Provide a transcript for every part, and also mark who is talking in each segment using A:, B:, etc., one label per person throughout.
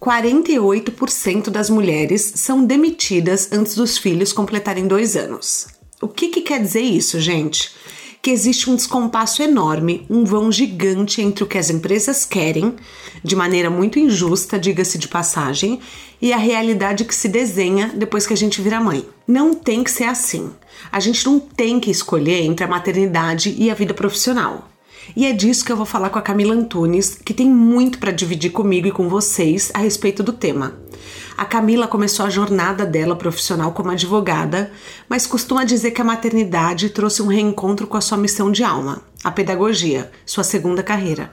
A: 48% das mulheres são demitidas antes dos filhos completarem dois anos. O que, que quer dizer isso, gente? Que existe um descompasso enorme, um vão gigante entre o que as empresas querem, de maneira muito injusta, diga-se de passagem, e a realidade que se desenha depois que a gente vira mãe. Não tem que ser assim. A gente não tem que escolher entre a maternidade e a vida profissional. E é disso que eu vou falar com a Camila Antunes, que tem muito para dividir comigo e com vocês a respeito do tema. A Camila começou a jornada dela profissional como advogada, mas costuma dizer que a maternidade trouxe um reencontro com a sua missão de alma, a pedagogia, sua segunda carreira.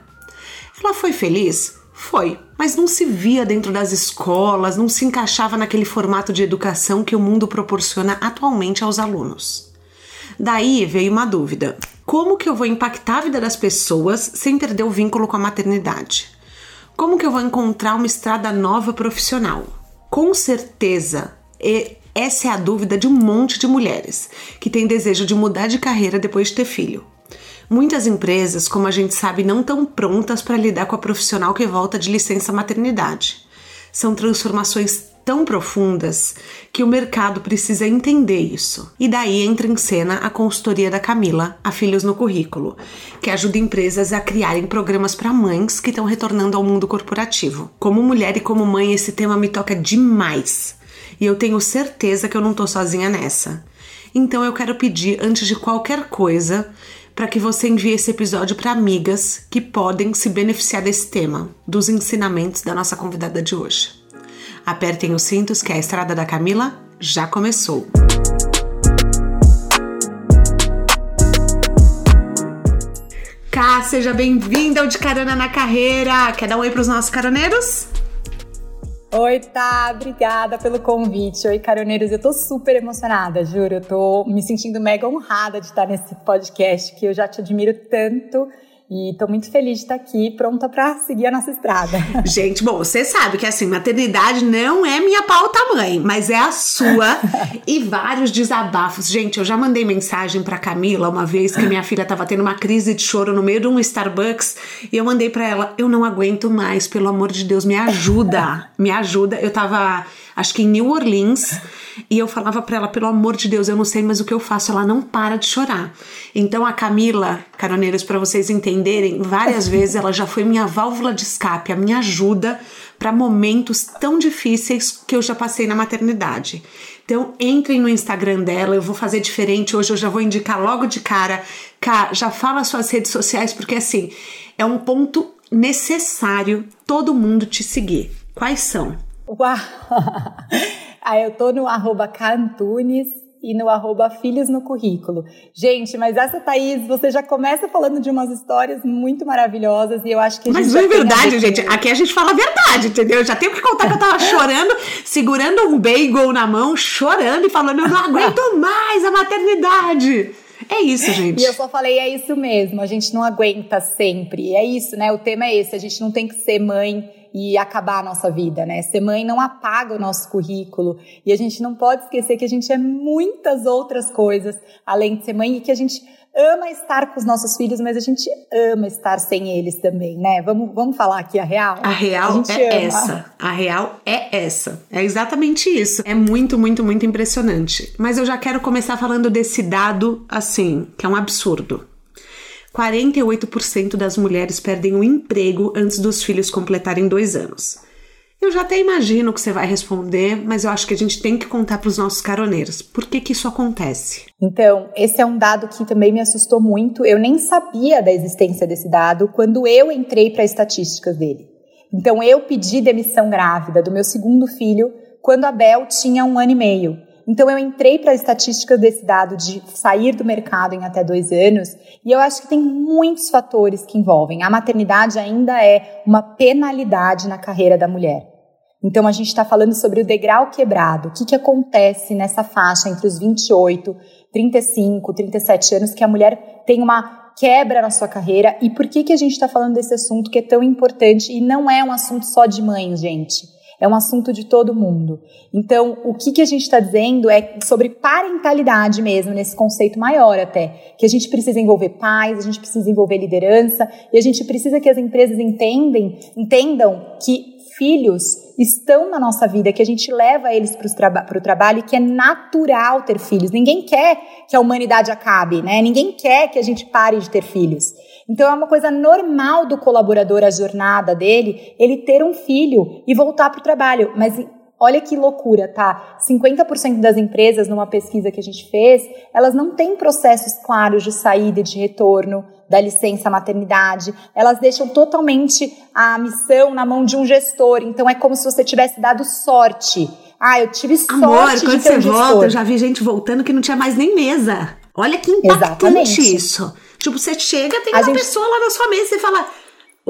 A: Ela foi feliz? Foi, mas não se via dentro das escolas, não se encaixava naquele formato de educação que o mundo proporciona atualmente aos alunos. Daí veio uma dúvida: como que eu vou impactar a vida das pessoas sem perder o vínculo com a maternidade? Como que eu vou encontrar uma estrada nova profissional? Com certeza, essa é a dúvida de um monte de mulheres que têm desejo de mudar de carreira depois de ter filho. Muitas empresas, como a gente sabe, não estão prontas para lidar com a profissional que volta de licença maternidade. São transformações tão profundas que o mercado precisa entender isso. E daí entra em cena a consultoria da Camila, a Filhos no Currículo, que ajuda empresas a criarem programas para mães que estão retornando ao mundo corporativo. Como mulher e como mãe, esse tema me toca demais. E eu tenho certeza que eu não tô sozinha nessa. Então eu quero pedir, antes de qualquer coisa, para que você envie esse episódio para amigas que podem se beneficiar desse tema, dos ensinamentos da nossa convidada de hoje. Apertem os cintos que a estrada da Camila já começou. Cá, seja bem-vinda ao De Carona na Carreira. Quer dar um oi para os nossos caroneiros?
B: Oi, tá, obrigada pelo convite. Oi, caroneiros, eu tô super emocionada, juro. Eu tô me sentindo mega honrada de estar nesse podcast que eu já te admiro tanto e estou muito feliz de estar aqui, pronta para seguir a nossa estrada.
A: Gente, bom, você sabe que assim, maternidade não é minha pauta mãe, mas é a sua e vários desabafos. Gente, eu já mandei mensagem para Camila uma vez que minha filha estava tendo uma crise de choro no meio de um Starbucks e eu mandei para ela: "Eu não aguento mais, pelo amor de Deus, me ajuda. Me ajuda". Eu tava acho que em New Orleans, e eu falava para ela, pelo amor de Deus, eu não sei mais o que eu faço, ela não para de chorar. Então a Camila, caroneiros, para vocês entenderem, várias vezes ela já foi minha válvula de escape, a minha ajuda para momentos tão difíceis que eu já passei na maternidade. Então entrem no Instagram dela, eu vou fazer diferente hoje, eu já vou indicar logo de cara. Cá, já fala suas redes sociais, porque assim, é um ponto necessário todo mundo te seguir. Quais são?
B: Uau! Aí eu tô no arroba Cantunes e no arroba Filhos no Currículo. Gente, mas essa Thaís, você já começa falando de umas histórias muito maravilhosas e eu acho que a
A: Mas
B: não
A: é verdade, gente. Aqui a gente fala a verdade, entendeu? Já tenho que contar que eu tava chorando, segurando um bagel na mão, chorando e falando, eu não aguento mais a maternidade. É isso, gente.
B: E eu só falei, é isso mesmo, a gente não aguenta sempre. É isso, né? O tema é esse, a gente não tem que ser mãe e acabar a nossa vida, né? Ser mãe não apaga o nosso currículo e a gente não pode esquecer que a gente é muitas outras coisas além de ser mãe e que a gente ama estar com os nossos filhos, mas a gente ama estar sem eles também, né? Vamos, vamos falar aqui a real?
A: A real a é ama. essa. A real é essa. É exatamente isso. É muito, muito, muito impressionante. Mas eu já quero começar falando desse dado assim, que é um absurdo. 48% das mulheres perdem o emprego antes dos filhos completarem dois anos. Eu já até imagino o que você vai responder, mas eu acho que a gente tem que contar para os nossos caroneiros. Por que, que isso acontece?
B: Então, esse é um dado que também me assustou muito. Eu nem sabia da existência desse dado quando eu entrei para estatísticas dele. Então, eu pedi demissão grávida do meu segundo filho quando a Bel tinha um ano e meio. Então eu entrei para a estatística desse dado de sair do mercado em até dois anos e eu acho que tem muitos fatores que envolvem. A maternidade ainda é uma penalidade na carreira da mulher. Então a gente está falando sobre o degrau quebrado. O que, que acontece nessa faixa entre os 28, 35, 37 anos que a mulher tem uma quebra na sua carreira e por que, que a gente está falando desse assunto que é tão importante e não é um assunto só de mães, gente. É um assunto de todo mundo. Então, o que, que a gente está dizendo é sobre parentalidade mesmo, nesse conceito maior até. Que a gente precisa envolver pais, a gente precisa envolver liderança, e a gente precisa que as empresas entendem, entendam que filhos estão na nossa vida, que a gente leva eles para o traba trabalho e que é natural ter filhos. Ninguém quer que a humanidade acabe, né? Ninguém quer que a gente pare de ter filhos. Então é uma coisa normal do colaborador, a jornada dele, ele ter um filho e voltar para o trabalho. Mas olha que loucura, tá? 50% das empresas, numa pesquisa que a gente fez, elas não têm processos claros de saída e de retorno da licença maternidade, elas deixam totalmente a missão na mão de um gestor. Então é como se você tivesse dado sorte. Ah, eu tive sorte
A: Amor,
B: de
A: quando
B: ter
A: você
B: um
A: volta,
B: gestor.
A: eu já vi gente voltando que não tinha mais nem mesa. Olha que impactante
B: Exatamente.
A: isso. Tipo, você chega, tem
B: A
A: uma
B: gente-
A: pessoa lá na sua mesa e fala.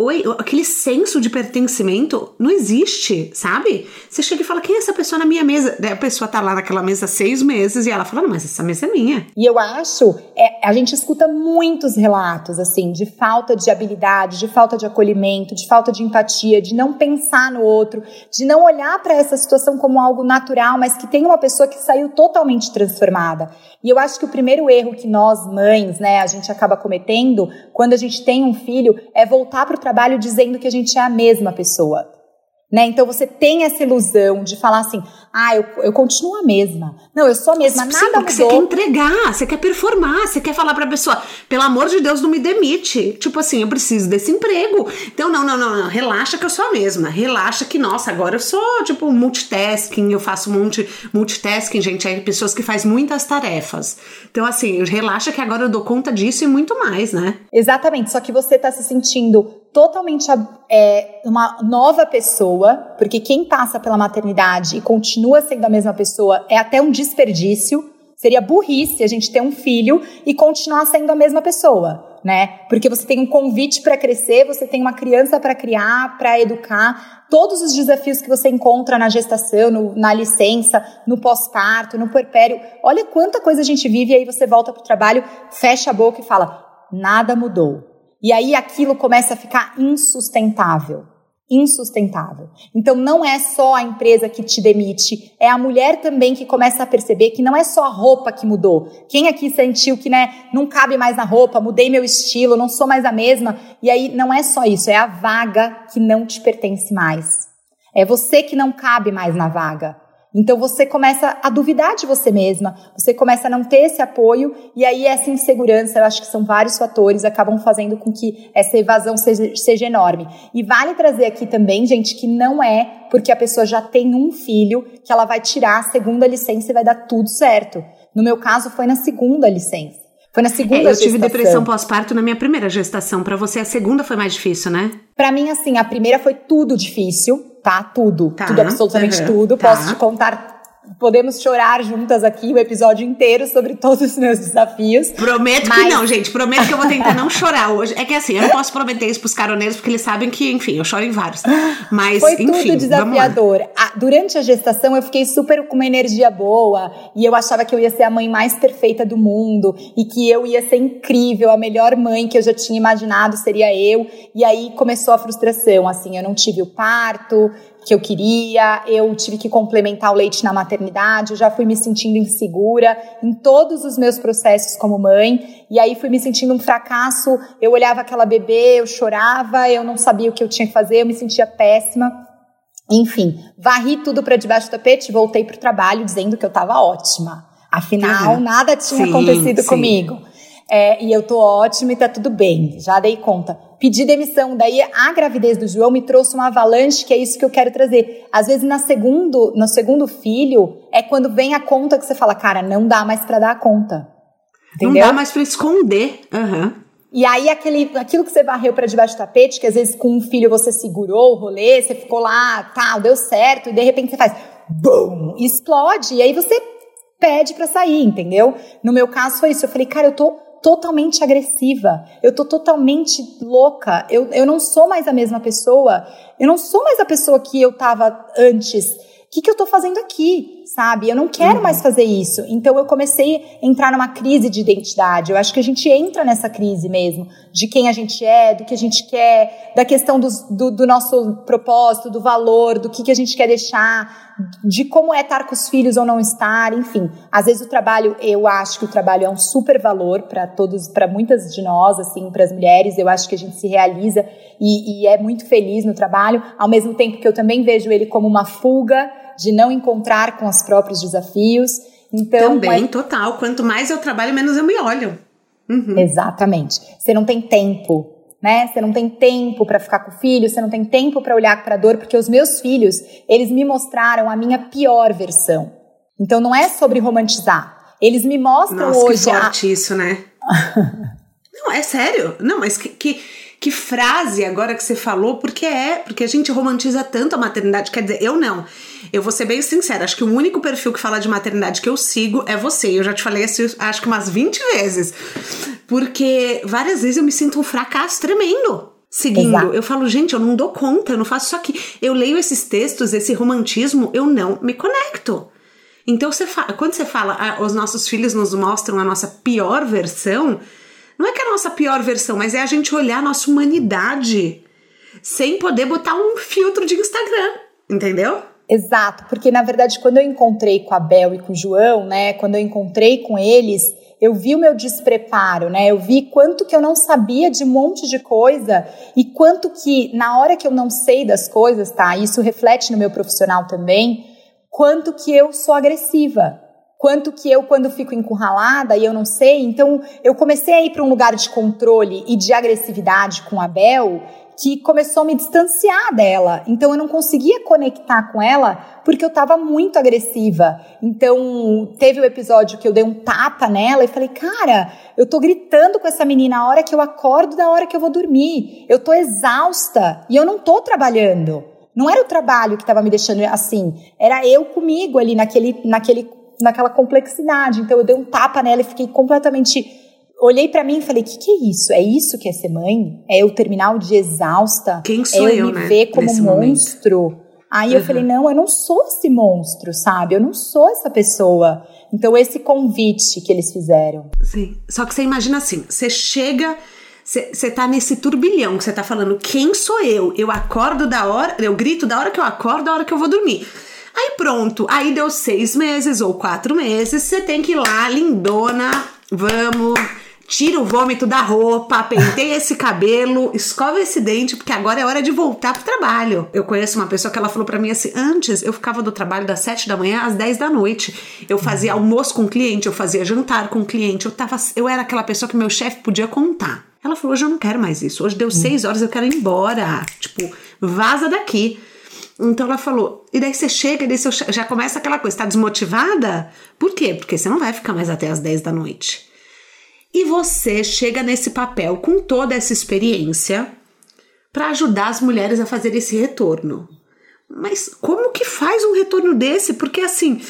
A: Oi, aquele senso de pertencimento não existe, sabe? Você chega e fala, quem é essa pessoa na minha mesa? Daí a pessoa tá lá naquela mesa há seis meses e ela fala, não, mas essa mesa é minha.
B: E eu acho, é, a gente escuta muitos relatos, assim, de falta de habilidade, de falta de acolhimento, de falta de empatia, de não pensar no outro, de não olhar para essa situação como algo natural, mas que tem uma pessoa que saiu totalmente transformada. E eu acho que o primeiro erro que nós, mães, né, a gente acaba cometendo quando a gente tem um filho é voltar para o trabalho dizendo que a gente é a mesma pessoa. Né? Então você tem essa ilusão de falar assim, ah, eu, eu continuo a mesma. Não, eu sou a mesma,
A: Sim,
B: nada
A: porque você quer
B: mudou.
A: entregar, você quer performar, você quer falar pra pessoa, pelo amor de Deus, não me demite. Tipo assim, eu preciso desse emprego. Então, não, não, não, não, relaxa que eu sou a mesma. Relaxa que, nossa, agora eu sou, tipo, multitasking, eu faço multi, multitasking, gente, é pessoas que fazem muitas tarefas. Então, assim, relaxa que agora eu dou conta disso e muito mais, né?
B: Exatamente, só que você está se sentindo totalmente é, uma nova pessoa, porque quem passa pela maternidade e continua sendo a mesma pessoa é até um desperdício. Seria burrice a gente ter um filho e continuar sendo a mesma pessoa, né? Porque você tem um convite para crescer, você tem uma criança para criar, para educar, todos os desafios que você encontra na gestação, no- na licença, no pós-parto, no puerpério. Olha quanta coisa a gente vive e aí você volta pro trabalho, fecha a boca e fala: nada mudou. E aí aquilo começa a ficar insustentável. Insustentável. Então não é só a empresa que te demite, é a mulher também que começa a perceber que não é só a roupa que mudou. Quem aqui sentiu que, né, não cabe mais na roupa, mudei meu estilo, não sou mais a mesma? E aí não é só isso, é a vaga que não te pertence mais. É você que não cabe mais na vaga. Então você começa a duvidar de você mesma, você começa a não ter esse apoio e aí essa insegurança, eu acho que são vários fatores, acabam fazendo com que essa evasão seja, seja enorme. E vale trazer aqui também, gente, que não é porque a pessoa já tem um filho que ela vai tirar a segunda licença e vai dar tudo certo. No meu caso foi na segunda licença. Foi na segunda
A: É, eu tive
B: gestação.
A: depressão pós-parto na minha primeira gestação. Pra você, a segunda foi mais difícil, né?
B: Pra mim, assim, a primeira foi tudo difícil, tá? Tudo.
A: Tá,
B: tudo, absolutamente
A: uhum,
B: tudo.
A: tá.
B: Posso te contar. Podemos chorar juntas aqui o episódio inteiro sobre todos os meus desafios.
A: Prometo que
B: Mas-
A: não, gente. Prometo que eu vou tentar não chorar hoje. É que assim, eu não posso prometer isso pros caroneiros, porque eles sabem que, enfim, eu choro em vários. Mas,
B: Foi
A: enfim,
B: tudo
A: vamos lá.
B: desafiador. Durante a gestação eu fiquei super com uma energia boa e eu achava que eu ia ser a mãe mais perfeita do mundo e que eu ia ser incrível, a melhor mãe que eu já tinha imaginado seria eu. E aí começou a frustração, assim, eu não tive o parto que eu queria, eu tive que complementar o leite na maternidade, eu já fui me sentindo insegura em todos os meus processos como mãe, e aí fui me sentindo um fracasso, eu olhava aquela bebê, eu chorava, eu não sabia o que eu tinha que fazer, eu me sentia péssima. Enfim, varri tudo para debaixo do tapete e voltei pro trabalho dizendo que eu estava ótima. Afinal,
A: Uhum.
B: nada tinha
A: Sim,
B: acontecido
A: sim.
B: comigo. É, e eu tô ótima e tá tudo bem, já dei conta. Pedi demissão, daí a gravidez do João me trouxe uma avalanche, que é isso que eu quero trazer. Às vezes na segundo, no segundo filho, é quando vem a conta que você fala, cara, não dá mais pra dar a conta.
A: Não
B: Entendeu?
A: dá mais pra esconder. Aham.
B: E aí, aquele, aquilo que você varreu para debaixo do tapete, que às vezes com um filho você segurou o rolê, você ficou lá, tal, deu certo, e de repente você faz BUM! Explode, e aí você pede para sair, entendeu? No meu caso foi isso. Eu falei, cara, eu tô totalmente agressiva, eu tô totalmente louca, eu, eu não sou mais a mesma pessoa, eu não sou mais a pessoa que eu tava antes. O que, que eu tô fazendo aqui? Sabe? Eu não quero uhum. mais fazer isso. Então eu comecei a entrar numa crise de identidade. Eu acho que a gente entra nessa crise mesmo, de quem a gente é, do que a gente quer, da questão do, do, do nosso propósito, do valor, do que, que a gente quer deixar, de como é estar com os filhos ou não estar, enfim. Às vezes o trabalho, eu acho que o trabalho é um super valor para todos, para muitas de nós, assim, para as mulheres. Eu acho que a gente se realiza e, e é muito feliz no trabalho, ao mesmo tempo que eu também vejo ele como uma fuga de não encontrar com os próprios desafios. Então,
A: também, é... total. Quanto mais eu trabalho, menos eu me olho.
B: Uhum. Exatamente. Você não tem tempo, né? Você não tem tempo para ficar com o filho, você não tem tempo para olhar para a dor, porque os meus filhos, eles me mostraram a minha pior versão. Então não é sobre romantizar. Eles me mostram
A: Nossa,
B: hoje
A: que forte a... isso, né? não, é sério. Não, mas que, que que frase agora que você falou, porque é, porque a gente romantiza tanto a maternidade, quer dizer, eu não. Eu vou ser bem sincera, acho que o único perfil que fala de maternidade que eu sigo é você. Eu já te falei isso, acho que umas 20 vezes. Porque várias vezes eu me sinto um fracasso tremendo seguindo. Exato. Eu falo, gente, eu não dou conta, eu não faço isso aqui. Eu leio esses textos, esse romantismo, eu não me conecto. Então, você fala, quando você fala, ah, os nossos filhos nos mostram a nossa pior versão, não é que é a nossa pior versão, mas é a gente olhar a nossa humanidade sem poder botar um filtro de Instagram, entendeu?
B: Exato, porque na verdade quando eu encontrei com a Bel e com o João, né, quando eu encontrei com eles, eu vi o meu despreparo, né? Eu vi quanto que eu não sabia de um monte de coisa e quanto que na hora que eu não sei das coisas, tá? Isso reflete no meu profissional também, quanto que eu sou agressiva quanto que eu, quando fico encurralada e eu não sei, então eu comecei a ir para um lugar de controle e de agressividade com a Bel que começou a me distanciar dela. Então eu não conseguia conectar com ela porque eu estava muito agressiva. Então teve o um episódio que eu dei um tapa nela e falei: "Cara, eu tô gritando com essa menina a hora que eu acordo, da hora que eu vou dormir. Eu tô exausta e eu não tô trabalhando." Não era o trabalho que estava me deixando assim, era eu comigo ali naquele, naquele naquela complexidade. Então eu dei um tapa nela e fiquei completamente. Olhei para mim e falei: o que, que é isso? É isso que é ser mãe? É eu terminar o dia exausta?
A: Quem sou
B: é eu,
A: eu
B: me
A: né?
B: ver como Nesse monstro? Momento. Aí uhum. eu falei: não, eu não sou esse monstro, sabe? Eu não sou essa pessoa. Então, esse convite que eles fizeram.
A: Sim. Só que você imagina assim: você chega. Você tá nesse turbilhão que você tá falando, quem sou eu? Eu acordo da hora, eu grito da hora que eu acordo, da hora que eu vou dormir. Aí pronto, aí deu seis meses ou quatro meses, você tem que ir lá, lindona, vamos, tira o vômito da roupa, penteia esse cabelo, escova esse dente, porque agora é hora de voltar pro trabalho. Eu conheço uma pessoa que ela falou para mim assim: antes eu ficava do trabalho das sete da manhã às dez da noite. Eu fazia almoço com o cliente, eu fazia jantar com o cliente, eu tava. Eu era aquela pessoa que meu chefe podia contar. Ela falou: hoje eu não quero mais isso. Hoje deu seis horas, eu quero ir embora. Tipo, vaza daqui. Então ela falou, e daí você chega, daí você já começa aquela coisa, tá desmotivada? Por quê? Porque você não vai ficar mais até as 10 da noite. Você chega nesse papel com toda essa experiência para ajudar as mulheres a fazer esse retorno. Mas como que faz um retorno desse? Porque assim,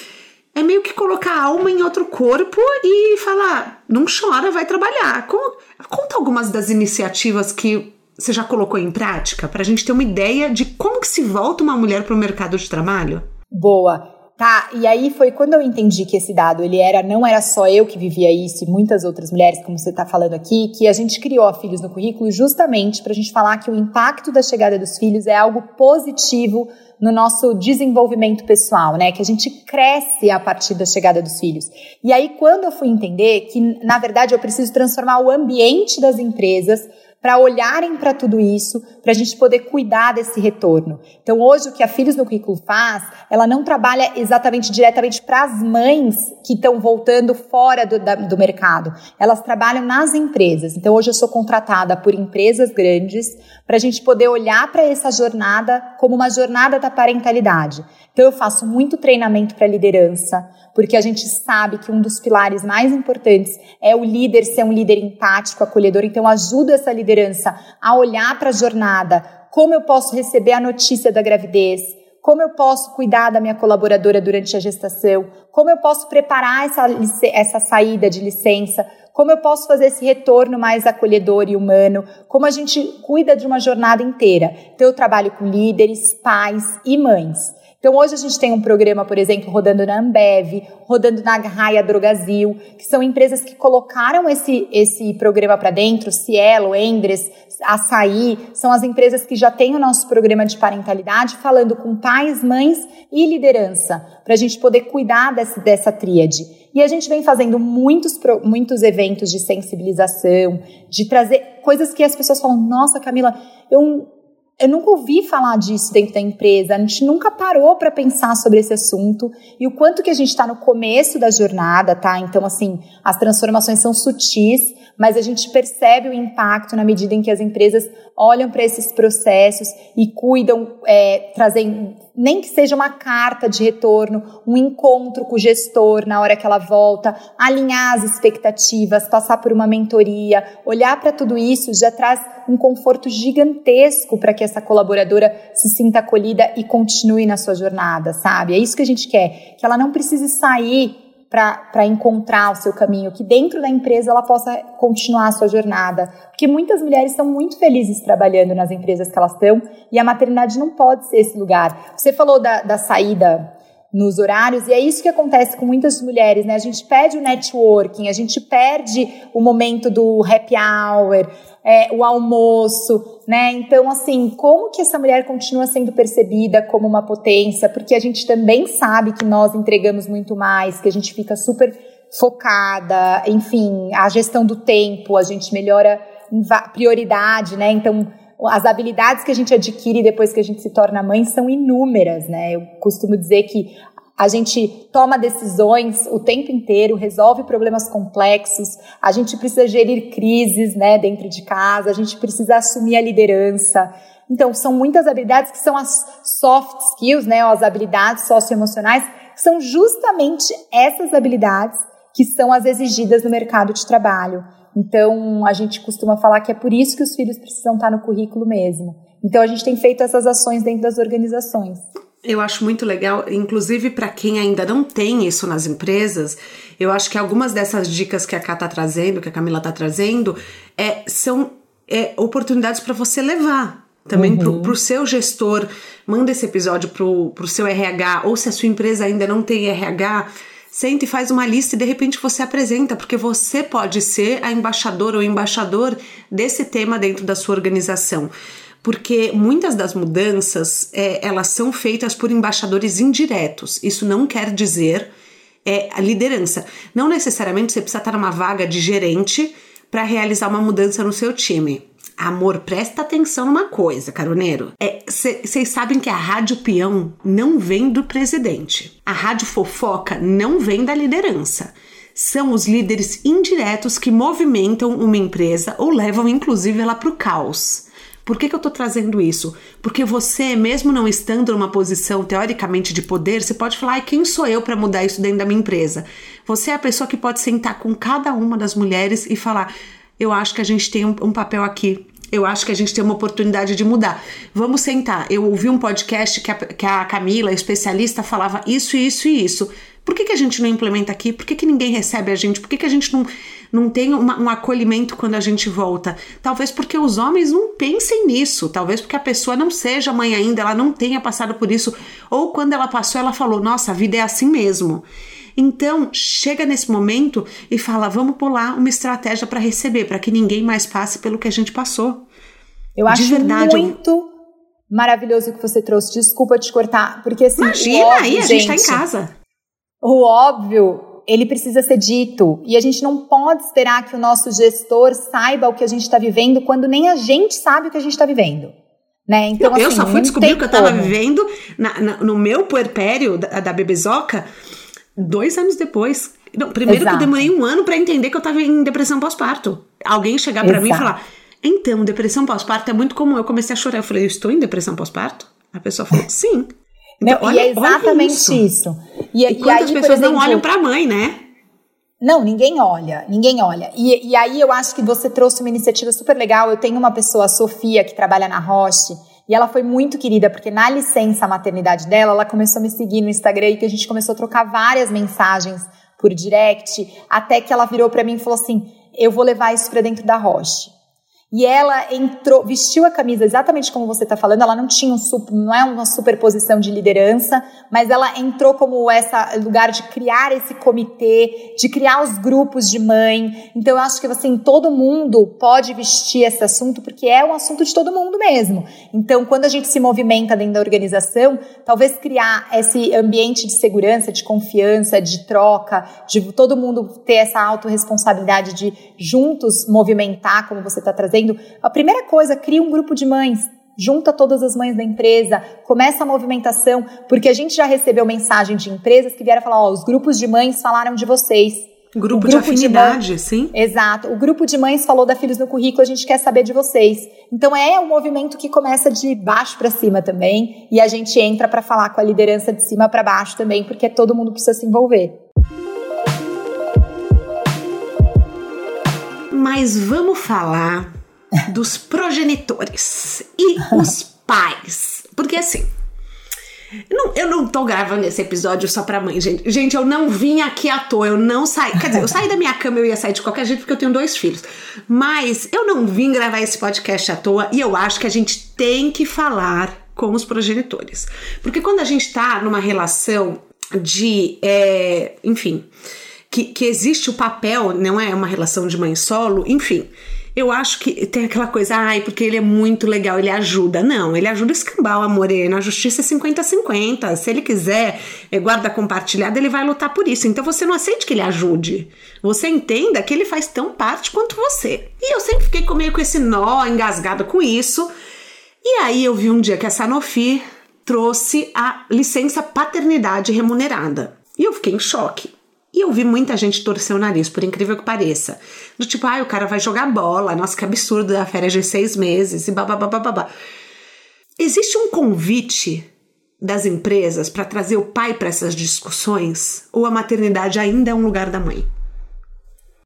A: é meio que colocar a alma em outro corpo e falar, não chora, vai trabalhar. Conta algumas das iniciativas que você já colocou em prática para a gente ter uma ideia de como que se volta uma mulher para o mercado de trabalho?
B: Boa. Tá, e aí foi quando eu entendi que esse dado ele era não era só eu que vivia isso e muitas outras mulheres, como você está falando aqui, que a gente criou a Filhos no Currículo justamente para a gente falar que o impacto da chegada dos filhos é algo positivo no nosso desenvolvimento pessoal, né? Que a gente cresce a partir da chegada dos filhos. E aí, quando eu fui entender que, na verdade, eu preciso transformar o ambiente das empresas para olharem para tudo isso, para a gente poder cuidar desse retorno. Então, hoje, o que a Filhos no Currículo faz, ela não trabalha exatamente diretamente para as mães que estão voltando fora do, da, do mercado. Elas trabalham nas empresas. Então, hoje eu sou contratada por empresas grandes para a gente poder olhar para essa jornada como uma jornada da parentalidade. Então, eu faço muito treinamento para liderança, porque a gente sabe que um dos pilares mais importantes é o líder ser um líder empático, acolhedor. Então, ajuda essa liderança a olhar para a jornada, como eu posso receber a notícia da gravidez, como eu posso cuidar da minha colaboradora durante a gestação, como eu posso preparar essa, essa saída de licença, Como eu posso fazer esse retorno mais acolhedor e humano? Como a gente cuida de uma jornada inteira? Então, eu trabalho com líderes, pais e mães. Então hoje a gente tem um programa, por exemplo, rodando na Ambev, rodando na Raia Drogazil, que são empresas que colocaram esse, esse programa para dentro, Cielo, Endres, Açaí, são as empresas que já têm o nosso programa de parentalidade, falando com pais, mães e liderança, para a gente poder cuidar dessa, dessa tríade. E a gente vem fazendo muitos, muitos eventos de sensibilização, de trazer coisas que as pessoas falam, nossa, Camila, eu eu nunca ouvi falar disso dentro da empresa, a gente nunca parou para pensar sobre esse assunto. E o quanto que a gente está no começo da jornada, tá? Então, assim, as transformações são sutis, mas a gente percebe o impacto na medida em que as empresas olham para esses processos e cuidam, é, trazem, nem que seja uma carta de retorno, um encontro com o gestor na hora que ela volta, alinhar as expectativas, passar por uma mentoria, olhar para tudo isso já traz um conforto gigantesco para que essa colaboradora se sinta acolhida e continue na sua jornada, sabe? É isso que a gente quer, que ela não precise sair para encontrar o seu caminho, que dentro da empresa ela possa continuar a sua jornada. Porque muitas mulheres estão muito felizes trabalhando nas empresas que elas estão e a maternidade não pode ser esse lugar. Você falou da, da saída nos horários, e é isso que acontece com muitas mulheres, né? A gente perde o networking, a gente perde o momento do happy hour, é, o almoço, né? Então, assim, como que essa mulher continua sendo percebida como uma potência? Porque a gente também sabe que nós entregamos muito mais, que a gente fica super focada, enfim, a gestão do tempo, a gente melhora prioridade, né? Então, as habilidades que a gente adquire depois que a gente se torna mãe são inúmeras, né? Eu costumo dizer que a gente toma decisões o tempo inteiro, resolve problemas complexos, a gente precisa gerir crises, né, dentro de casa, a gente precisa assumir a liderança. Então, são muitas habilidades que são as soft skills, né, as habilidades socioemocionais, que são justamente essas habilidades que são as exigidas no mercado de trabalho. Então, a gente costuma falar que é por isso que os filhos precisam estar no currículo mesmo. Então, a gente tem feito essas ações dentro das organizações.
A: Eu acho muito legal, inclusive para quem ainda não tem isso nas empresas, eu acho que algumas dessas dicas que a Cá tá trazendo, que a Camila tá trazendo, é, são é, oportunidades para você levar também uhum. para o seu gestor. Manda esse episódio pro, pro seu RH, ou se a sua empresa ainda não tem RH, senta e faz uma lista e de repente você apresenta, porque você pode ser a embaixadora ou embaixador desse tema dentro da sua organização porque muitas das mudanças é, elas são feitas por embaixadores indiretos. Isso não quer dizer é, a liderança. Não necessariamente você precisa estar numa vaga de gerente para realizar uma mudança no seu time. Amor, presta atenção numa coisa, caroneiro. Vocês é, sabem que a rádio peão não vem do presidente. A rádio fofoca não vem da liderança. São os líderes indiretos que movimentam uma empresa ou levam inclusive ela para o caos. Por que, que eu estou trazendo isso? Porque você, mesmo não estando numa posição teoricamente de poder, você pode falar: quem sou eu para mudar isso dentro da minha empresa? Você é a pessoa que pode sentar com cada uma das mulheres e falar: eu acho que a gente tem um, um papel aqui. Eu acho que a gente tem uma oportunidade de mudar. Vamos sentar. Eu ouvi um podcast que a, que a Camila, especialista, falava isso, isso e isso. Por que, que a gente não implementa aqui? Por que, que ninguém recebe a gente? Por que, que a gente não, não tem uma, um acolhimento quando a gente volta? Talvez porque os homens não pensem nisso, talvez porque a pessoa não seja mãe ainda, ela não tenha passado por isso, ou quando ela passou, ela falou: Nossa, a vida é assim mesmo. Então, chega nesse momento e fala: vamos pular uma estratégia para receber, para que ninguém mais passe pelo que a gente passou.
B: Eu acho De verdade, muito eu... maravilhoso o que você trouxe. Desculpa te cortar, porque assim.
A: Imagina, óbvio, aí a gente, gente tá em casa.
B: O óbvio, ele precisa ser dito. E a gente não pode esperar que o nosso gestor saiba o que a gente está vivendo quando nem a gente sabe o que a gente está vivendo. Né?
A: Então, assim, eu só fui descobrir o que eu estava vivendo na, na, no meu puerpério da, da bebezoca dois anos depois. Não, primeiro Exato. que eu demorei um ano para entender que eu estava em depressão pós-parto. Alguém chegar para mim e falar: então, depressão pós-parto é muito comum. Eu comecei a chorar. Eu falei: eu estou em depressão pós-parto? A pessoa falou: sim.
B: Então, não, olha, e é exatamente isso. isso.
A: E, e quantas e aí, pessoas exemplo, não olham para a mãe, né?
B: Não, ninguém olha, ninguém olha. E, e aí eu acho que você trouxe uma iniciativa super legal. Eu tenho uma pessoa, a Sofia, que trabalha na Roche, e ela foi muito querida, porque na licença maternidade dela, ela começou a me seguir no Instagram e que a gente começou a trocar várias mensagens por direct, até que ela virou para mim e falou assim: eu vou levar isso para dentro da Roche. E ela entrou, vestiu a camisa exatamente como você está falando. Ela não tinha um super, não é uma superposição de liderança, mas ela entrou como essa lugar de criar esse comitê, de criar os grupos de mãe. Então eu acho que assim todo mundo pode vestir esse assunto porque é um assunto de todo mundo mesmo. Então quando a gente se movimenta dentro da organização, talvez criar esse ambiente de segurança, de confiança, de troca, de todo mundo ter essa autorresponsabilidade de juntos movimentar, como você está trazendo fazendo, a primeira coisa, cria um grupo de mães, junta todas as mães da empresa, começa a movimentação, porque a gente já recebeu mensagem de empresas que vieram falar, ó, os grupos de mães falaram de vocês.
A: Grupo, grupo de afinidade, de sim.
B: Exato. O grupo de mães falou da Filhos no Currículo, a gente quer saber de vocês. Então é um movimento que começa de baixo para cima também, e a gente entra para falar com a liderança de cima para baixo também, porque todo mundo precisa se envolver.
A: Mas vamos falar dos progenitores e os pais. Porque assim, não, eu não tô gravando esse episódio só pra mãe, gente. Gente, eu não vim aqui à toa, eu não saí. Quer dizer, eu saí da minha cama, eu ia sair de qualquer jeito porque eu tenho dois filhos. Mas eu não vim gravar esse podcast à toa e eu acho que a gente tem que falar com os progenitores. Porque quando a gente tá numa relação de. É, enfim. Que, que existe o papel, não é uma relação de mãe solo, enfim eu acho que tem aquela coisa, ai, porque ele é muito legal, ele ajuda. Não, ele ajuda a escambar o amor, na justiça é 50-50. Se ele quiser é, guarda compartilhada, ele vai lutar por isso. Então você não aceite que ele ajude. Você entenda que ele faz tão parte quanto você. E eu sempre fiquei meio com esse nó engasgado com isso. E aí eu vi um dia que a Sanofi trouxe a licença paternidade remunerada. E eu fiquei em choque. E eu vi muita gente torcer o nariz, por incrível que pareça. Do tipo, ah, o cara vai jogar bola, nossa, que absurdo, a férias de seis meses e babá. Existe um convite das empresas para trazer o pai para essas discussões? Ou a maternidade ainda é um lugar da mãe?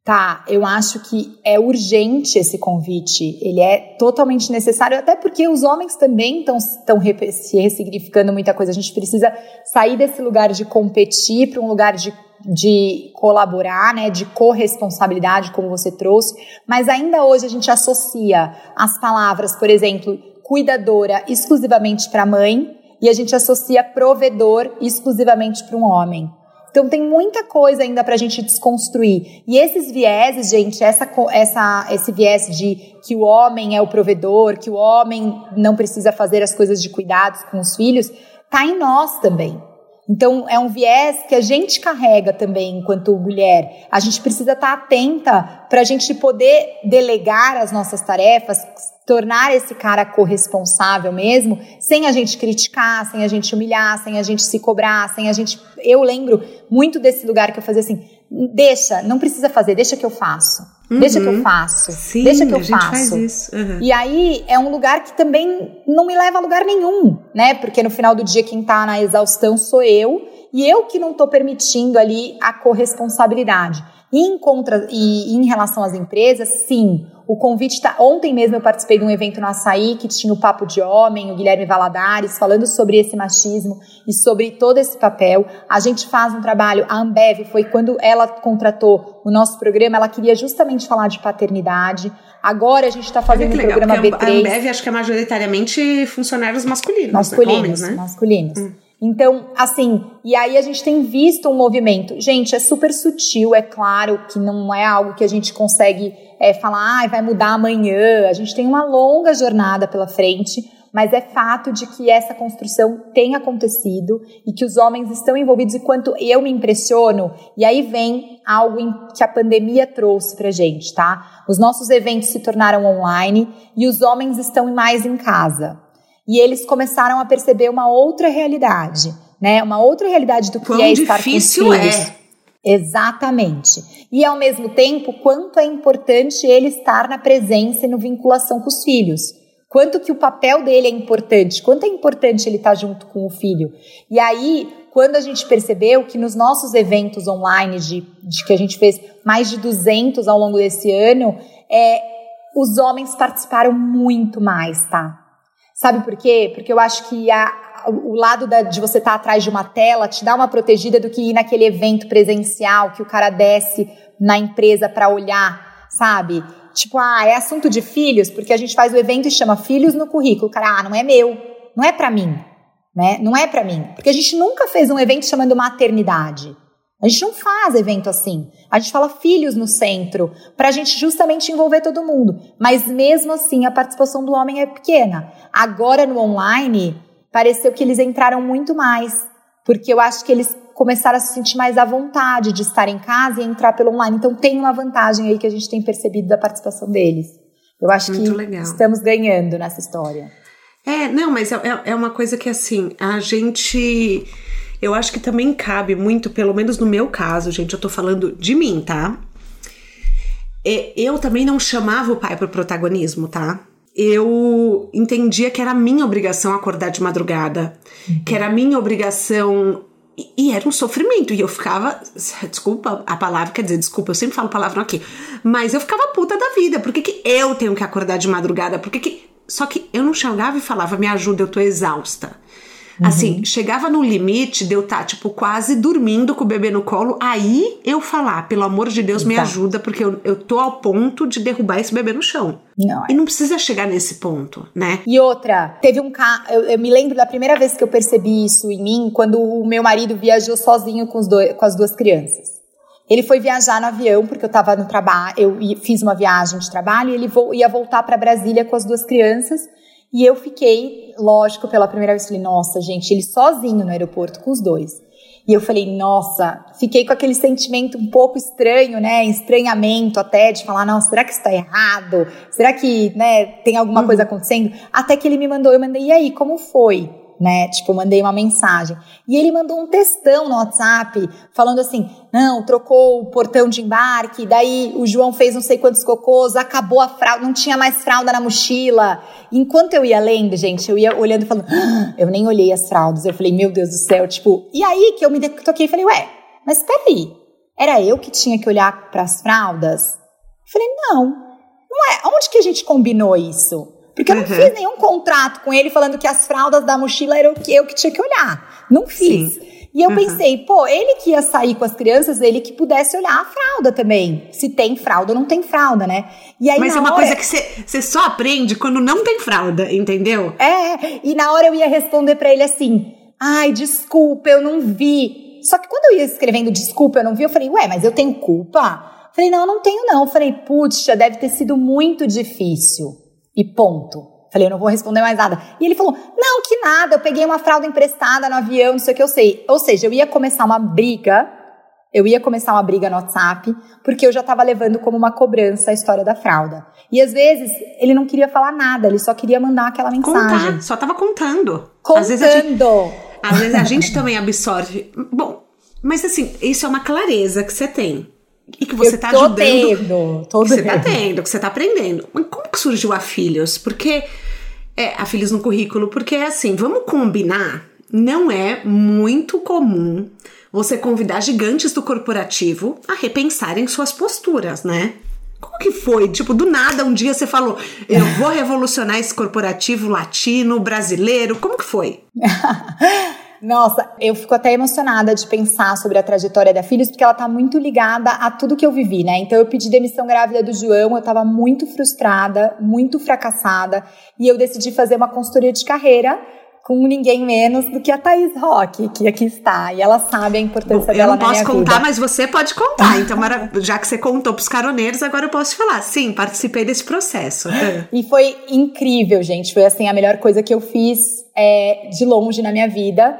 B: Tá, eu acho que é urgente esse convite. Ele é totalmente necessário, até porque os homens também estão se ressignificando muita coisa. A gente precisa sair desse lugar de competir para um lugar de de colaborar, né, de corresponsabilidade, como você trouxe, mas ainda hoje a gente associa as palavras, por exemplo, cuidadora exclusivamente para a mãe e a gente associa provedor exclusivamente para um homem. Então tem muita coisa ainda para a gente desconstruir. E esses vieses, gente, essa, essa, esse viés de que o homem é o provedor, que o homem não precisa fazer as coisas de cuidados com os filhos, tá em nós também. Então, é um viés que a gente carrega também enquanto mulher. A gente precisa estar atenta para a gente poder delegar as nossas tarefas, tornar esse cara corresponsável mesmo, sem a gente criticar, sem a gente humilhar, sem a gente se cobrar, sem a gente. Eu lembro muito desse lugar que eu fazia assim: deixa, não precisa fazer, deixa que eu faço. Uhum. Deixa que eu uhum. faço.
A: Sim,
B: deixa que eu
A: faço. Uhum.
B: E aí é um lugar que também não me leva a lugar nenhum, né? Porque no final do dia quem tá na exaustão sou eu, e eu que não tô permitindo ali a corresponsabilidade. E em, contra, e em relação às empresas, sim, o convite está. Ontem mesmo eu participei de um evento no Açaí que tinha o Papo de Homem, o Guilherme Valadares, falando sobre esse machismo e sobre todo esse papel. A gente faz um trabalho. A Ambev foi quando ela contratou o nosso programa, ela queria justamente falar de paternidade. Agora a gente está fazendo o um programa B3. A
A: Ambev acho que é majoritariamente funcionários masculinos.
B: Masculinos, né? Homens, né? masculinos. Hum. Então, assim, e aí a gente tem visto um movimento. Gente, é super sutil, é claro que não é algo que a gente consegue é, falar, ah, vai mudar amanhã. A gente tem uma longa jornada pela frente, mas é fato de que essa construção tem acontecido e que os homens estão envolvidos. E quanto eu me impressiono, e aí vem algo que a pandemia trouxe pra gente, tá? Os nossos eventos se tornaram online e os homens estão mais em casa e eles começaram a perceber uma outra realidade, né? Uma outra realidade do que
A: Quão
B: é estar
A: difícil
B: com
A: os filhos. É.
B: Exatamente. E ao mesmo tempo, quanto é importante ele estar na presença e no vinculação com os filhos. Quanto que o papel dele é importante, quanto é importante ele estar junto com o filho. E aí, quando a gente percebeu que nos nossos eventos online, de, de que a gente fez mais de 200 ao longo desse ano, é, os homens participaram muito mais, tá? Sabe por quê? Porque eu acho que a, o lado da, de você estar tá atrás de uma tela te dá uma protegida do que ir naquele evento presencial que o cara desce na empresa para olhar. sabe? Tipo, ah, é assunto de filhos, porque a gente faz o evento e chama filhos no currículo. Cara, ah, não é meu, não é para mim, né? Não é para mim. Porque a gente nunca fez um evento chamando maternidade. A gente não faz evento assim. A gente fala filhos no centro, para a gente justamente envolver todo mundo. Mas mesmo assim, a participação do homem é pequena. Agora no online, pareceu que eles entraram muito mais, porque eu acho que eles começaram a se sentir mais à vontade de estar em casa e entrar pelo online. Então tem uma vantagem aí que a gente tem percebido da participação deles. Eu acho muito que legal. estamos ganhando nessa história.
A: É, não, mas é, é, é uma coisa que assim, a gente eu acho que também cabe muito, pelo menos no meu caso, gente, eu tô falando de mim, tá? É, eu também não chamava o pai pro protagonismo, tá? Eu entendia que era minha obrigação acordar de madrugada, uhum. que era minha obrigação e, e, era um sofrimento. E eu ficava. Desculpa a palavra, quer dizer, desculpa, eu sempre falo palavrão aqui. Mas eu ficava puta da vida. Por que, que eu tenho que acordar de madrugada? Por que, que. Só que eu não chegava e falava, me ajuda, eu tô exausta. Uhum. Assim, chegava no limite de eu estar, tá, tipo, quase dormindo com o bebê no colo. Aí eu falar, pelo amor de Deus, me ajuda, porque eu, eu tô ao ponto de derrubar esse bebê no chão. Não, é. E não precisa chegar nesse ponto, né?
B: E outra, teve um caso. Eu, eu, me lembro da primeira vez que eu percebi isso em mim, quando o meu marido viajou sozinho com, os dois, com as duas crianças. Ele foi viajar no avião, porque eu estava no trabalho, eu fiz uma viagem de trabalho e ele vo ia voltar para Brasília com as duas crianças. E eu fiquei, lógico, pela primeira vez, falei, nossa, gente, ele sozinho no aeroporto com os dois. E eu falei, nossa, fiquei com aquele sentimento um pouco estranho, né? Estranhamento até, de falar, não, será que isso tá errado? Será que, né, tem alguma uhum. coisa acontecendo? Até que ele me mandou, eu mandei, e aí, como foi? Né? Tipo, mandei uma mensagem. E ele mandou um textão no WhatsApp, falando assim: não, trocou o portão de embarque, daí o João fez não sei quantos cocôs, acabou a fralda, não tinha mais fralda na mochila. Enquanto eu ia lendo, gente, eu ia olhando e falando: ah, eu nem olhei as fraldas. Eu falei: meu Deus do céu, tipo, e aí que eu me toquei e falei: ué, mas peraí, era eu que tinha que olhar para as fraldas? Eu falei: não, não é. Onde que a gente combinou isso? Porque eu não uhum. fiz nenhum contrato com ele falando que as fraldas da mochila eram que eu que tinha que olhar. Não fiz. Sim. E eu uhum. pensei, pô, ele que ia sair com as crianças, ele que pudesse olhar a fralda também. Se tem fralda ou não tem fralda, né?
A: E aí, Mas é uma hora... coisa que você só aprende quando não tem fralda, entendeu?
B: É, e na hora eu ia responder para ele assim: ai, desculpa, eu não vi. Só que quando eu ia escrevendo desculpa, eu não vi, eu falei, ué, mas eu tenho culpa? Falei, não, eu não tenho não. Falei, putz, deve ter sido muito difícil. E ponto. Falei, eu não vou responder mais nada. E ele falou, não, que nada, eu peguei uma fralda emprestada no avião, não sei o que eu sei. Ou seja, eu ia começar uma briga, eu ia começar uma briga no WhatsApp, porque eu já estava levando como uma cobrança a história da fralda. E às vezes ele não queria falar nada, ele só queria mandar aquela mensagem.
A: Contar, só tava contando.
B: Contando. Às vezes, gente,
A: às vezes a gente também absorve. Bom, mas assim, isso é uma clareza que você tem e que você está ajudando.
B: Tendo, tô
A: que você está tendo, que você está aprendendo. Mas como que surgiu a Filhos? Porque é a Filhos no currículo, porque é assim, vamos combinar, não é muito comum você convidar gigantes do corporativo a repensarem suas posturas, né? Como que foi? Tipo, do nada, um dia você falou, eu vou revolucionar esse corporativo latino, brasileiro. Como que foi?
B: Nossa, eu fico até emocionada de pensar sobre a trajetória da Filhos, porque ela tá muito ligada a tudo que eu vivi, né? Então eu pedi demissão grávida do João, eu tava muito frustrada, muito fracassada, e eu decidi fazer uma consultoria de carreira com ninguém menos do que a Thaís Roque, que aqui está. E ela sabe a importância Bom, dela na minha vida.
A: Eu não posso contar, mas você pode contar. Então, já que você contou para os caroneiros, agora eu posso falar. Sim, participei desse processo.
B: e foi incrível, gente. Foi, assim, a melhor coisa que eu fiz é, de longe na minha vida.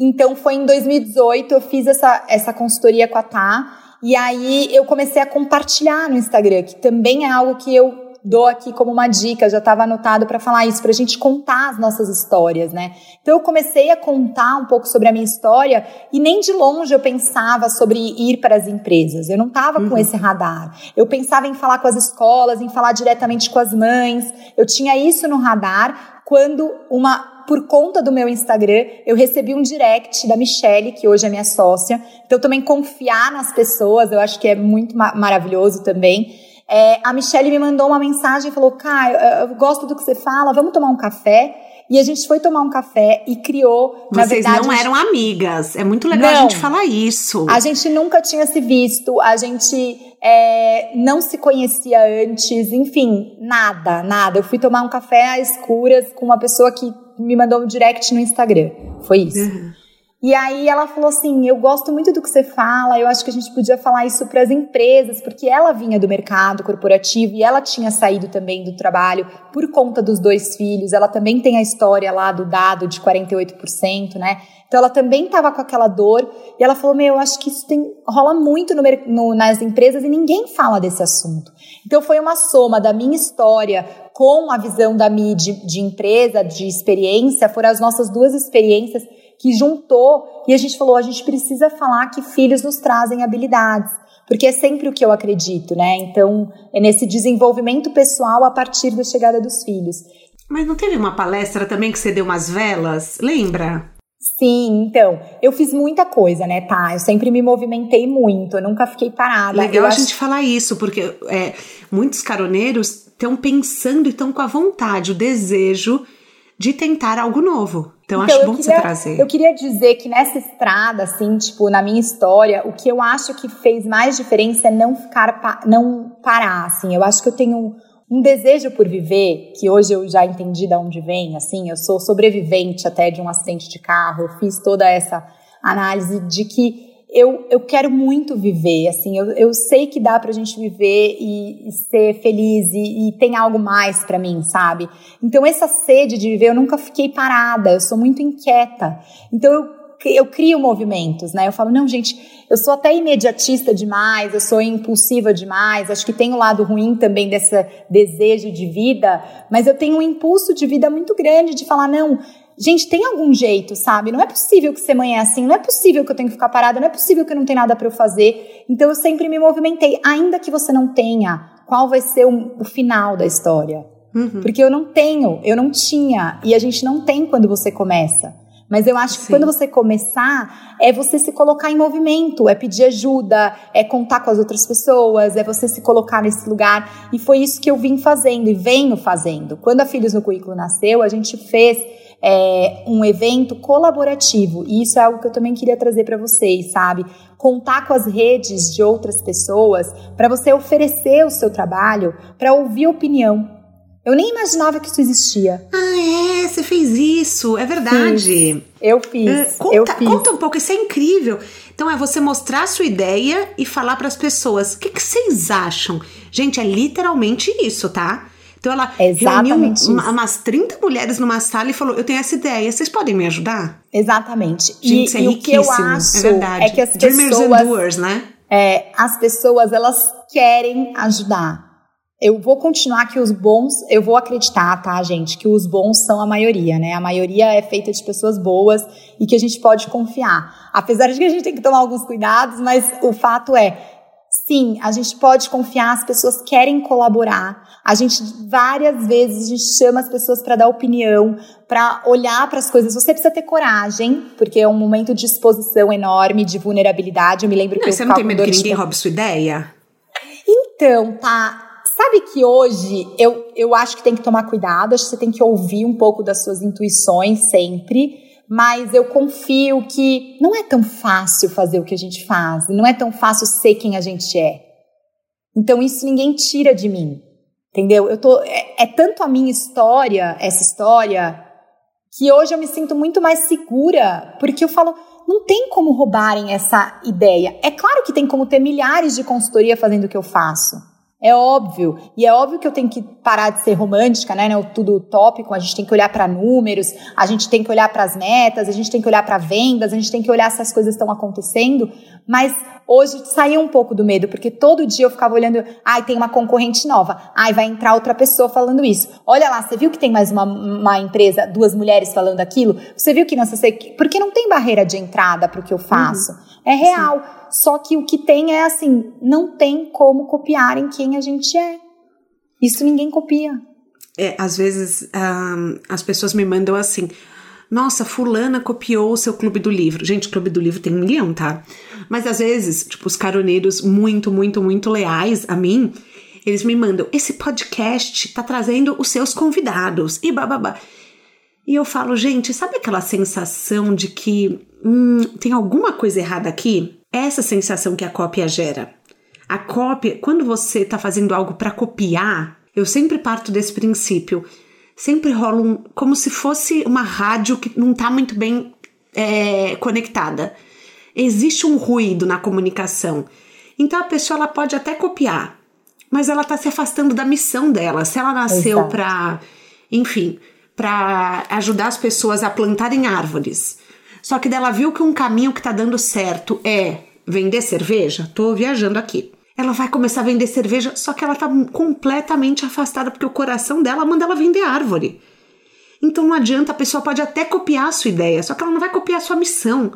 B: Então foi em 2018 eu fiz essa, essa consultoria com a Tá. E aí eu comecei a compartilhar no Instagram, que também é algo que eu dou aqui como uma dica, já estava anotado para falar isso, para a gente contar as nossas histórias, né? Então eu comecei a contar um pouco sobre a minha história e nem de longe eu pensava sobre ir para as empresas. Eu não estava uhum. com esse radar. Eu pensava em falar com as escolas, em falar diretamente com as mães. Eu tinha isso no radar quando uma por conta do meu Instagram, eu recebi um direct da Michelle, que hoje é minha sócia. Então, também confiar nas pessoas, eu acho que é muito ma maravilhoso também. É, a Michelle me mandou uma mensagem e falou: Caio, eu gosto do que você fala, vamos tomar um café. E a gente foi tomar um café e criou.
A: Vocês
B: verdade,
A: não eram amigas. É muito legal não, a gente falar isso.
B: A gente nunca tinha se visto. A gente é, não se conhecia antes, enfim, nada, nada. Eu fui tomar um café às escuras com uma pessoa que me mandou um direct no Instagram. Foi isso. Uhum. E aí ela falou assim: Eu gosto muito do que você fala, eu acho que a gente podia falar isso para as empresas, porque ela vinha do mercado corporativo e ela tinha saído também do trabalho por conta dos dois filhos. Ela também tem a história lá do dado de 48%, né? Então ela também estava com aquela dor e ela falou: Meu, eu acho que isso tem, rola muito no, no, nas empresas e ninguém fala desse assunto. Então foi uma soma da minha história com a visão da de, de empresa, de experiência, foram as nossas duas experiências que juntou e a gente falou: a gente precisa falar que filhos nos trazem habilidades. Porque é sempre o que eu acredito, né? Então, é nesse desenvolvimento pessoal a partir da chegada dos filhos.
A: Mas não teve uma palestra também que você deu umas velas? Lembra?
B: Sim, então, eu fiz muita coisa, né, tá? Eu sempre me movimentei muito, eu nunca fiquei parada.
A: Legal
B: eu
A: a acho... gente falar isso, porque é, muitos caroneiros estão pensando e estão com a vontade, o desejo de tentar algo novo. Então, então acho bom queria, você trazer.
B: Eu queria dizer que nessa estrada, assim, tipo, na minha história, o que eu acho que fez mais diferença é não ficar, não parar, assim. Eu acho que eu tenho um desejo por viver, que hoje eu já entendi de onde vem, assim, eu sou sobrevivente até de um acidente de carro, eu fiz toda essa análise de que eu, eu quero muito viver, assim, eu, eu sei que dá pra gente viver e, e ser feliz e, e, tem algo mais para mim, sabe? Então essa sede de viver, eu nunca fiquei parada, eu sou muito inquieta. Então eu eu crio movimentos, né? Eu falo, não, gente, eu sou até imediatista demais, eu sou impulsiva demais, acho que tem o um lado ruim também desse desejo de vida, mas eu tenho um impulso de vida muito grande de falar, não, Gente, tem algum jeito, sabe? Não é possível que ser mãe é assim, não é possível que eu tenho que ficar parada, não é possível que eu não tenha nada para eu fazer. Então eu sempre me movimentei, ainda que você não tenha qual vai ser o, o final da história. Uhum. Porque eu não tenho, eu não tinha, e a gente não tem quando você começa. Mas eu acho que Sim. quando você começar, é você se colocar em movimento, é pedir ajuda, é contar com as outras pessoas, é você se colocar nesse lugar. E foi isso que eu vim fazendo e venho fazendo. Quando a Filhos no Currículo nasceu, a gente fez é, um evento colaborativo. E isso é algo que eu também queria trazer para vocês, sabe? Contar com as redes de outras pessoas para você oferecer o seu trabalho, para ouvir opinião. Eu nem imaginava que isso existia.
A: Ah, é? Você fez isso? É verdade.
B: Fiz. Eu fiz. É,
A: conta,
B: eu fiz.
A: conta um pouco, isso é incrível. Então é você mostrar a sua ideia e falar para as pessoas. O que, que vocês acham? Gente, é literalmente isso, tá? Então ela
B: Exatamente
A: reuniu isso. umas 30 mulheres numa sala e falou: Eu tenho essa ideia, vocês podem me ajudar?
B: Exatamente.
A: Gente, e, é e o que eu acho é, verdade.
B: é que as
A: Dreamers
B: pessoas.
A: Doers, né?
B: É, as pessoas elas querem ajudar. Eu vou continuar que os bons, eu vou acreditar, tá, gente, que os bons são a maioria, né? A maioria é feita de pessoas boas e que a gente pode confiar. Apesar de que a gente tem que tomar alguns cuidados, mas o fato é, sim, a gente pode confiar, as pessoas querem colaborar. A gente várias vezes a gente chama as pessoas para dar opinião, para olhar para as coisas. Você precisa ter coragem, porque é um momento de exposição enorme, de vulnerabilidade. Eu me lembro
A: não,
B: que
A: você não tem medo que ninguém roube sua ideia?
B: Então, tá. Sabe que hoje eu, eu acho que tem que tomar cuidado, acho que você tem que ouvir um pouco das suas intuições sempre, mas eu confio que não é tão fácil fazer o que a gente faz, não é tão fácil ser quem a gente é. Então isso ninguém tira de mim, entendeu? Eu tô é, é tanto a minha história, essa história, que hoje eu me sinto muito mais segura, porque eu falo, não tem como roubarem essa ideia. É claro que tem como ter milhares de consultoria fazendo o que eu faço. É óbvio. E é óbvio que eu tenho que parar de ser romântica, né? né tudo utópico. A gente tem que olhar para números, a gente tem que olhar para as metas, a gente tem que olhar para vendas, a gente tem que olhar se as coisas estão acontecendo. Mas hoje saiu um pouco do medo, porque todo dia eu ficava olhando, ai, tem uma concorrente nova, ai, vai entrar outra pessoa falando isso. Olha lá, você viu que tem mais uma, uma empresa, duas mulheres falando aquilo? Você viu que não sei, porque não tem barreira de entrada para o que eu faço. Uhum. É real. Sim. Só que o que tem é assim, não tem como copiarem quem a gente é. Isso ninguém copia.
A: É, às vezes um, as pessoas me mandam assim. Nossa, fulana copiou o seu clube do livro. Gente, o clube do livro tem um milhão, tá? Mas às vezes, tipo, os caroneiros muito, muito, muito leais a mim, eles me mandam, esse podcast tá trazendo os seus convidados e bababá. E eu falo, gente, sabe aquela sensação de que hum, tem alguma coisa errada aqui? Essa sensação que a cópia gera. A cópia, quando você está fazendo algo para copiar, eu sempre parto desse princípio. Sempre rola um, como se fosse uma rádio que não está muito bem é, conectada. Existe um ruído na comunicação. Então a pessoa ela pode até copiar, mas ela está se afastando da missão dela. Se ela nasceu para, enfim, para ajudar as pessoas a plantarem árvores, só que dela viu que um caminho que está dando certo é vender cerveja. Tô viajando aqui. Ela vai começar a vender cerveja, só que ela tá completamente afastada porque o coração dela manda ela vender árvore. Então não adianta, a pessoa pode até copiar a sua ideia, só que ela não vai copiar a sua missão.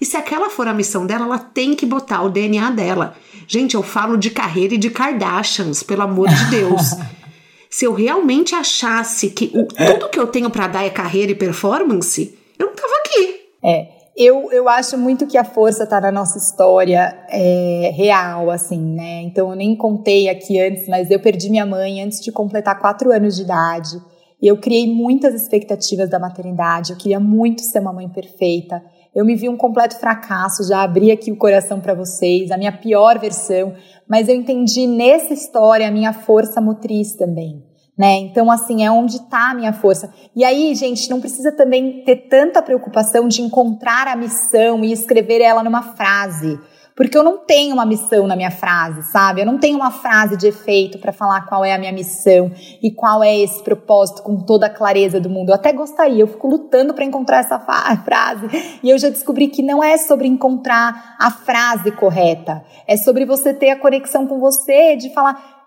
A: E se aquela for a missão dela, ela tem que botar o DNA dela. Gente, eu falo de carreira e de Kardashians, pelo amor de Deus. se eu realmente achasse que o, tudo que eu tenho para dar é carreira e performance, eu não tava aqui.
B: É, eu, eu acho muito que a força está na nossa história é, real, assim, né? Então eu nem contei aqui antes, mas eu perdi minha mãe antes de completar quatro anos de idade. E eu criei muitas expectativas da maternidade. Eu queria muito ser uma mãe perfeita. Eu me vi um completo fracasso, já abri aqui o coração para vocês, a minha pior versão, mas eu entendi nessa história a minha força motriz também né? Então, assim, é onde está a minha força. E aí, gente, não precisa também ter tanta preocupação de encontrar a missão e escrever ela numa frase. Porque eu não tenho uma missão na minha frase, sabe? Eu não tenho uma frase de efeito para falar qual é a minha missão e qual é esse propósito com toda a clareza do mundo. Eu até gostaria, eu fico lutando para encontrar essa frase. E eu já descobri que não é sobre encontrar a frase correta, é sobre você ter a conexão com você, de falar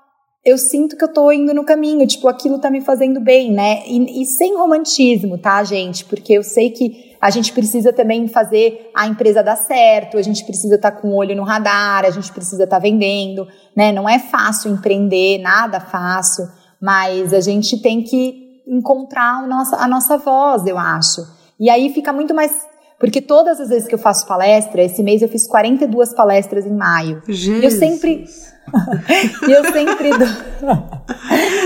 B: eu sinto que eu tô indo no caminho, tipo, aquilo tá me fazendo bem, né? E, e, sem romantismo, tá, gente? Porque eu sei que a gente precisa também fazer a empresa dar certo, a gente precisa estar tá com o olho no radar, a gente precisa estar tá vendendo, né? Não é fácil empreender, nada fácil, mas a gente tem que encontrar a nossa, a nossa voz, eu acho. E aí fica muito mais porque todas as vezes que eu faço palestra, esse mês eu fiz 42 palestras em maio.
A: Jesus.
B: E eu sempre e eu sempre dou.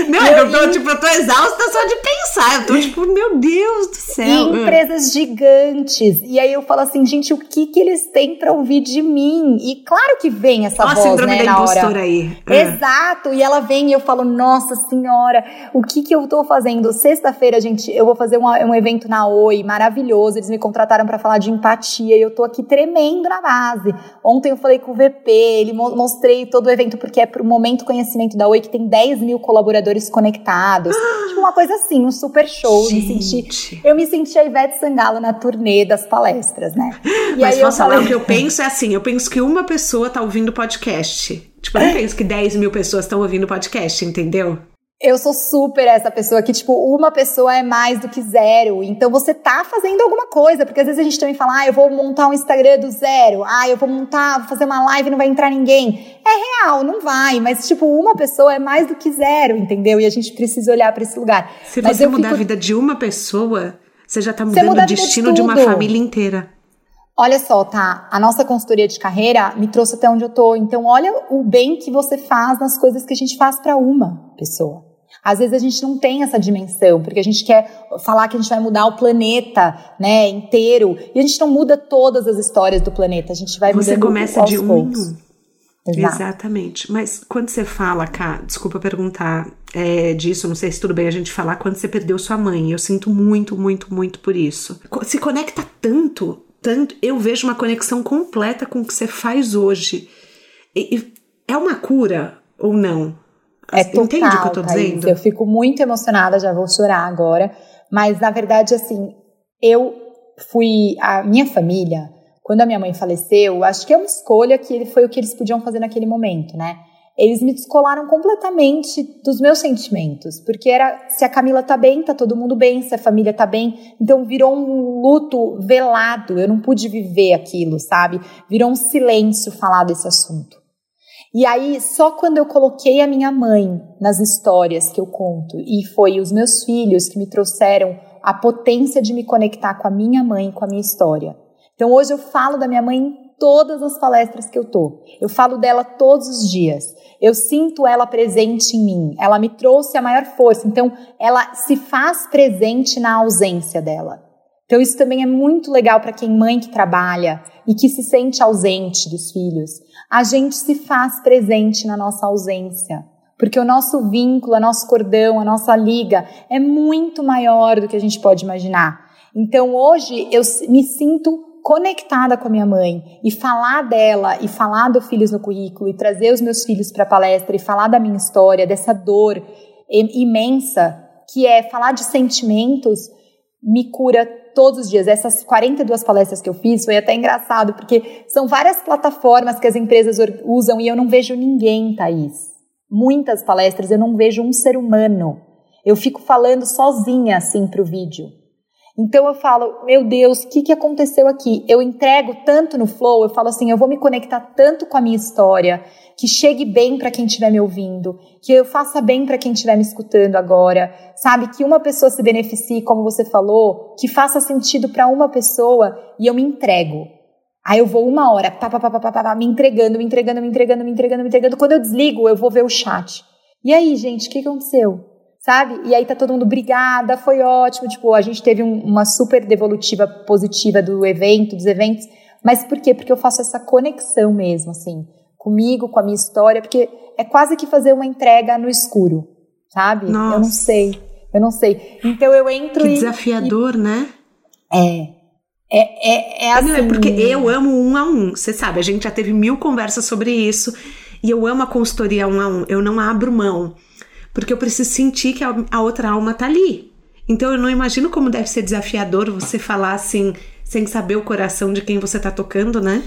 A: Não, eu, tô, tipo, eu tô exausta só de pensar. Eu tô tipo, meu Deus do céu.
B: E empresas gigantes. E aí eu falo assim, gente, o que que eles têm pra ouvir de mim? E claro que vem essa
A: Olha
B: voz,
A: a síndrome
B: né,
A: da
B: na hora.
A: aí.
B: É. Exato. E ela vem e eu falo, nossa senhora, o que que eu tô fazendo? Sexta-feira, gente, eu vou fazer um, um evento na Oi, maravilhoso. Eles me contrataram para falar de empatia e eu tô aqui tremendo na base. Ontem eu falei com o VP, ele mostrei todo o evento porque é pro momento conhecimento da Oi que tem 10 mil colaboradores conectados. tipo uma coisa assim, um super show. Me senti, eu me senti a Ivete Sangalo na turnê das palestras, né?
A: E Mas aí posso falar, o que eu penso é assim, eu penso que uma pessoa tá ouvindo podcast. Tipo, eu não penso que 10 mil pessoas estão ouvindo podcast, entendeu?
B: Eu sou super essa pessoa que, tipo, uma pessoa é mais do que zero. Então você tá fazendo alguma coisa, porque às vezes a gente também fala, ah, eu vou montar um Instagram do zero, ah, eu vou montar, vou fazer uma live e não vai entrar ninguém. É real, não vai, mas, tipo, uma pessoa é mais do que zero, entendeu? E a gente precisa olhar para esse lugar.
A: Se
B: mas
A: você mudar fico... a vida de uma pessoa, você já tá mudando o destino de, de uma família inteira.
B: Olha só, tá? A nossa consultoria de carreira me trouxe até onde eu tô. Então, olha o bem que você faz nas coisas que a gente faz para uma pessoa. Às vezes a gente não tem essa dimensão, porque a gente quer falar que a gente vai mudar o planeta, né, inteiro, e a gente não muda todas as histórias do planeta, a gente vai
A: Você começa de um em um. Exato. Exatamente. Mas quando você fala, cá, desculpa perguntar é, disso, não sei se tudo bem a gente falar, quando você perdeu sua mãe, eu sinto muito, muito, muito por isso. Se conecta tanto, tanto, eu vejo uma conexão completa com o que você faz hoje. E, e é uma cura ou não?
B: É total, Entende o que eu tô Thaís. dizendo? Eu fico muito emocionada, já vou chorar agora. Mas, na verdade, assim, eu fui... A minha família, quando a minha mãe faleceu, acho que é uma escolha que foi o que eles podiam fazer naquele momento, né? Eles me descolaram completamente dos meus sentimentos, porque era se a Camila tá bem, tá todo mundo bem, se a família tá bem, então virou um luto velado, eu não pude viver aquilo, sabe? Virou um silêncio falar desse assunto. E aí, só quando eu coloquei a minha mãe nas histórias que eu conto, e foi os meus filhos que me trouxeram a potência de me conectar com a minha mãe, com a minha história. Então, hoje eu falo da minha mãe em todas as palestras que eu tô. Eu falo dela todos os dias. Eu sinto ela presente em mim. Ela me trouxe a maior força. Então, ela se faz presente na ausência dela. Então isso também é muito legal para quem mãe que trabalha e que se sente ausente dos filhos. A gente se faz presente na nossa ausência, porque o nosso vínculo, o nosso cordão, a nossa liga é muito maior do que a gente pode imaginar. Então hoje eu me sinto conectada com a minha mãe e falar dela e falar do Filhos no Currículo e trazer os meus filhos para a palestra e falar da minha história, dessa dor imensa que é falar de sentimentos, me cura todos os dias. Essas 42 palestras que eu fiz foi até engraçado, porque são várias plataformas que as empresas usam e eu não vejo ninguém, Thaís. Muitas palestras eu não vejo um ser humano. Eu fico falando sozinha assim para o vídeo. Então eu falo, meu Deus, o que, que aconteceu aqui? Eu entrego tanto no flow, eu falo assim, eu vou me conectar tanto com a minha história, que chegue bem para quem estiver me ouvindo, que eu faça bem para quem estiver me escutando agora, sabe? Que uma pessoa se beneficie, como você falou, que faça sentido para uma pessoa e eu me entrego. Aí eu vou uma hora, pá, pá, pá, pá, pá, pá, me entregando, me entregando, me entregando, me entregando, me entregando. Quando eu desligo, eu vou ver o chat. E aí, gente, o que aconteceu? Sabe? E aí tá todo mundo, obrigada, foi ótimo. Tipo, a gente teve um, uma super devolutiva positiva do evento, dos eventos. Mas por quê? Porque eu faço essa conexão mesmo, assim, comigo, com a minha história, porque é quase que fazer uma entrega no escuro, sabe? Nossa. Eu não sei, eu não sei. Então eu entro
A: que
B: e.
A: desafiador,
B: e,
A: né?
B: É. É, é, é assim.
A: Não, é porque eu amo um a um. Você sabe, a gente já teve mil conversas sobre isso. E eu amo a consultoria um a um. Eu não abro mão porque eu preciso sentir que a outra alma tá ali. Então eu não imagino como deve ser desafiador você falar assim, sem saber o coração de quem você tá tocando, né?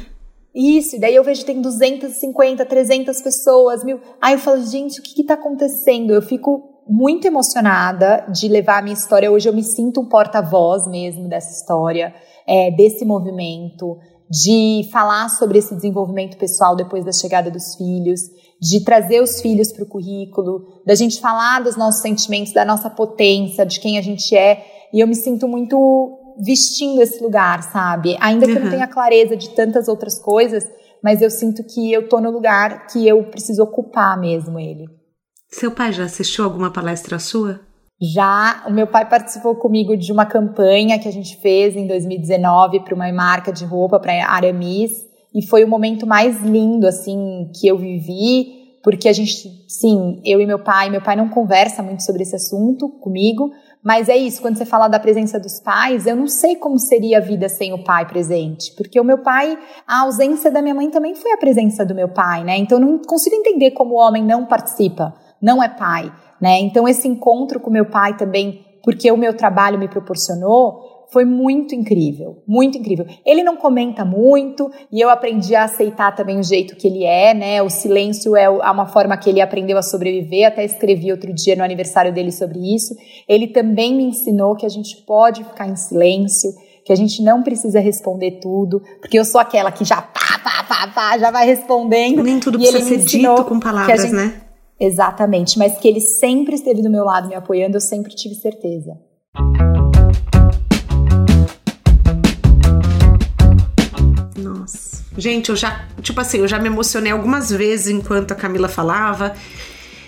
B: Isso, e daí eu vejo tem 250, 300 pessoas, mil. Aí eu falo, gente, o que que tá acontecendo? Eu fico muito emocionada de levar a minha história. Hoje eu me sinto um porta-voz mesmo dessa história, é, desse movimento, de falar sobre esse desenvolvimento pessoal depois da chegada dos filhos de trazer os filhos para o currículo, da gente falar dos nossos sentimentos, da nossa potência, de quem a gente é. E eu me sinto muito vestindo esse lugar, sabe? Ainda que uhum. eu não tenha clareza de tantas outras coisas, mas eu sinto que eu tô no lugar que eu preciso ocupar mesmo ele.
A: Seu pai já assistiu alguma palestra sua?
B: Já, o meu pai participou comigo de uma campanha que a gente fez em 2019 para uma marca de roupa, para a Aramis, e foi o momento mais lindo, assim, que eu vivi, porque a gente, sim, eu e meu pai, meu pai não conversa muito sobre esse assunto comigo, mas é isso, quando você fala da presença dos pais, eu não sei como seria a vida sem o pai presente, porque o meu pai, a ausência da minha mãe também foi a presença do meu pai, né? Então eu não consigo entender como o homem não participa, não é pai, né? Então esse encontro com meu pai também, porque o meu trabalho me proporcionou, foi muito incrível, muito incrível. Ele não comenta muito e eu aprendi a aceitar também o jeito que ele é, né? O silêncio é uma forma que ele aprendeu a sobreviver. Até escrevi outro dia no aniversário dele sobre isso. Ele também me ensinou que a gente pode ficar em silêncio, que a gente não precisa responder tudo, porque eu sou aquela que já pá, pá, pá, pá, já vai respondendo.
A: Nem tudo precisa ser dito com palavras, gente, né?
B: Exatamente, mas que ele sempre esteve do meu lado me apoiando, eu sempre tive certeza.
A: Gente, eu já, tipo assim, eu já me emocionei algumas vezes enquanto a Camila falava.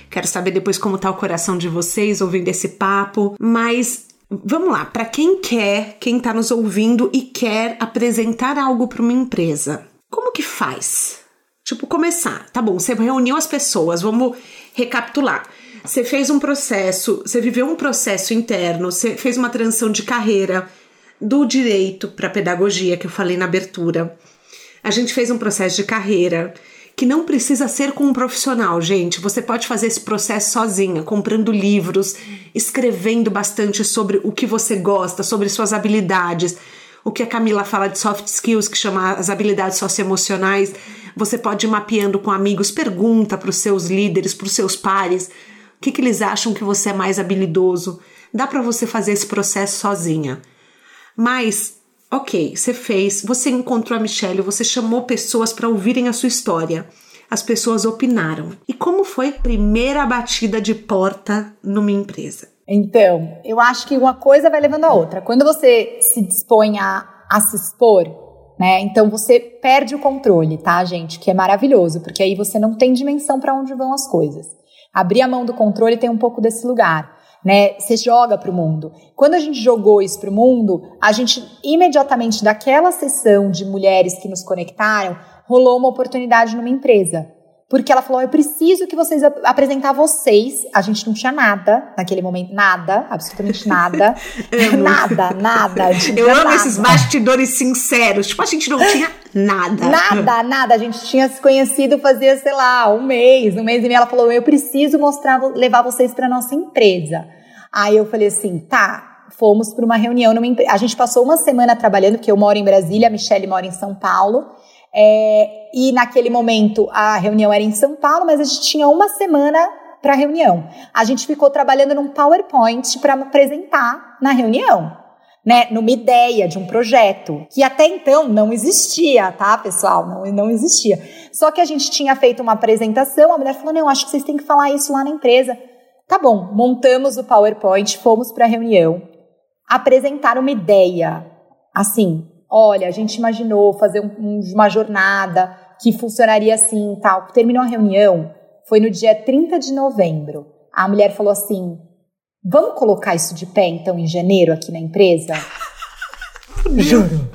A: Quero saber depois como tá o coração de vocês ouvindo esse papo, mas vamos lá, para quem quer, quem tá nos ouvindo e quer apresentar algo para uma empresa, como que faz? Tipo, começar. Tá bom, você reuniu as pessoas, vamos recapitular. Você fez um processo, você viveu um processo interno, você fez uma transição de carreira do direito para pedagogia que eu falei na abertura. A gente fez um processo de carreira que não precisa ser com um profissional, gente. Você pode fazer esse processo sozinha, comprando livros, escrevendo bastante sobre o que você gosta, sobre suas habilidades. O que a Camila fala de soft skills, que chama as habilidades socioemocionais. Você pode ir mapeando com amigos, pergunta para os seus líderes, para os seus pares, o que, que eles acham que você é mais habilidoso. Dá para você fazer esse processo sozinha. Mas Ok, você fez, você encontrou a Michelle, você chamou pessoas para ouvirem a sua história. As pessoas opinaram. E como foi a primeira batida de porta numa empresa?
B: Então, eu acho que uma coisa vai levando a outra. Quando você se dispõe a, a se expor, né? Então você perde o controle, tá, gente? Que é maravilhoso, porque aí você não tem dimensão para onde vão as coisas. Abrir a mão do controle tem um pouco desse lugar. Né? Você joga para o mundo. Quando a gente jogou isso para o mundo, a gente imediatamente daquela sessão de mulheres que nos conectaram, rolou uma oportunidade numa empresa. Porque ela falou: eu preciso que vocês ap apresentar vocês. A gente não tinha nada naquele momento, nada, absolutamente nada. nada, nada.
A: Eu amo nada. esses bastidores sinceros. Tipo, a gente não tinha nada.
B: Nada, nada. A gente tinha se conhecido fazia, sei lá, um mês, um mês e meio. Ela falou: eu preciso mostrar, levar vocês para nossa empresa. Aí eu falei assim: tá. Fomos para uma reunião numa empresa. A gente passou uma semana trabalhando, porque eu moro em Brasília, a Michelle mora em São Paulo. É, e naquele momento a reunião era em São Paulo, mas a gente tinha uma semana para a reunião. A gente ficou trabalhando num PowerPoint para apresentar na reunião. Né, numa ideia de um projeto que até então não existia, tá, pessoal? Não, não existia. Só que a gente tinha feito uma apresentação, a mulher falou: não, acho que vocês têm que falar isso lá na empresa. Tá bom, montamos o PowerPoint, fomos para a reunião, apresentar uma ideia, assim, olha, a gente imaginou fazer um, uma jornada que funcionaria assim tal. Terminou a reunião, foi no dia 30 de novembro. A mulher falou assim: vamos colocar isso de pé então em janeiro aqui na empresa? Juro.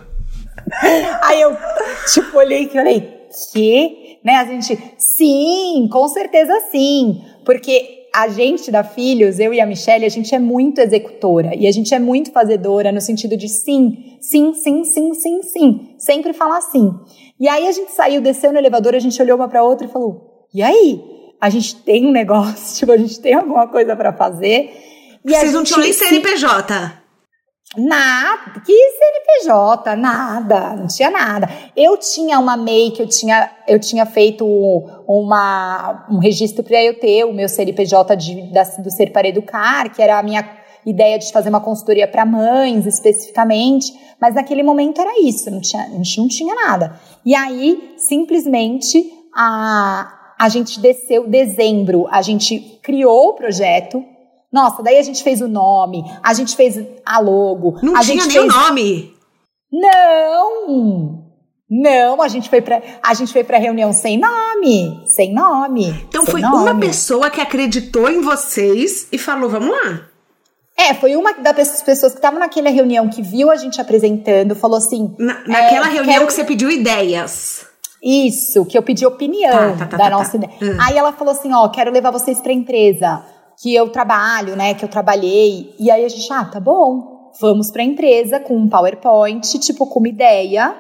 B: Aí eu, tipo, olhei e falei, que? Né, a gente, sim, com certeza sim. Porque a gente da Filhos, eu e a Michelle, a gente é muito executora e a gente é muito fazedora no sentido de sim, sim, sim, sim, sim, sim. Sempre falar sim. E aí a gente saiu, desceu no elevador, a gente olhou uma para outra e falou: "E aí? A gente tem um negócio, tipo, a gente tem alguma coisa para fazer?"
A: E Vocês não tinham nem CNPJ?
B: Nada, que CNPJ, nada, não tinha nada. Eu tinha uma MEI que eu tinha, eu tinha feito uma, um registro para eu ter o meu CNPJ de, da, do Ser para Educar, que era a minha ideia de fazer uma consultoria para mães especificamente, mas naquele momento era isso, não tinha, a gente não tinha nada. E aí, simplesmente, a, a gente desceu dezembro, a gente criou o projeto, nossa, daí a gente fez o nome, a gente fez a logo.
A: Não
B: a
A: tinha
B: gente
A: nem fez... o nome.
B: Não! Não, a gente foi para a gente foi para reunião sem nome, sem nome.
A: Então
B: sem
A: foi
B: nome.
A: uma pessoa que acreditou em vocês e falou, vamos lá.
B: É, foi uma das pessoas que estavam naquela reunião que viu a gente apresentando, falou assim.
A: Na, naquela é, reunião quero... que você pediu ideias.
B: Isso, que eu pedi opinião tá, tá, tá, da tá, nossa tá. ideia. Hum. Aí ela falou assim: ó, quero levar vocês pra empresa que eu trabalho, né, que eu trabalhei. E aí a gente, ah, tá bom, vamos para a empresa com um PowerPoint, tipo, com uma ideia,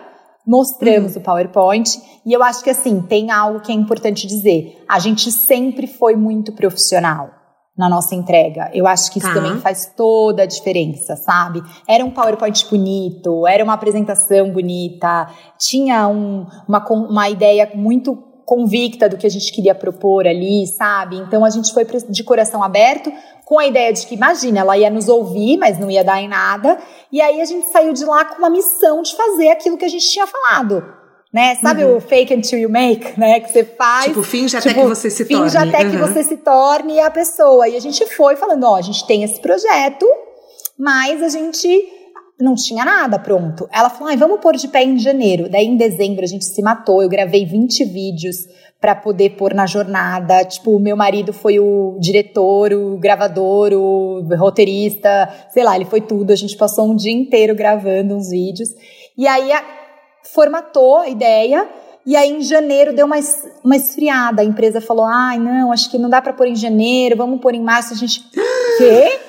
B: mostramos uhum. o PowerPoint. E eu acho que, assim, tem algo que é importante dizer. A gente sempre foi muito profissional na nossa entrega. Eu acho que isso tá. também faz toda a diferença, sabe? Era um PowerPoint bonito, era uma apresentação bonita, tinha um, uma, uma ideia muito convicta do que a gente queria propor ali, sabe? Então a gente foi de coração aberto, com a ideia de que, imagina, ela ia nos ouvir, mas não ia dar em nada. E aí a gente saiu de lá com uma missão de fazer aquilo que a gente tinha falado. Né? Sabe uhum. o fake until you make, né? Que você faz.
A: Tipo, finge tipo, até que você se
B: finge
A: torne.
B: Finge até uhum. que você se torne a pessoa. E a gente foi falando, ó, a gente tem esse projeto, mas a gente não tinha nada pronto. Ela falou: ai, vamos pôr de pé em janeiro. Daí em dezembro a gente se matou. Eu gravei 20 vídeos para poder pôr na jornada. Tipo, o meu marido foi o diretor, o gravador, o roteirista, sei lá, ele foi tudo. A gente passou um dia inteiro gravando uns vídeos. E aí a, formatou a ideia. E aí, em janeiro, deu uma, uma esfriada. A empresa falou: ai, não, acho que não dá para pôr em janeiro, vamos pôr em março. A gente. Quê?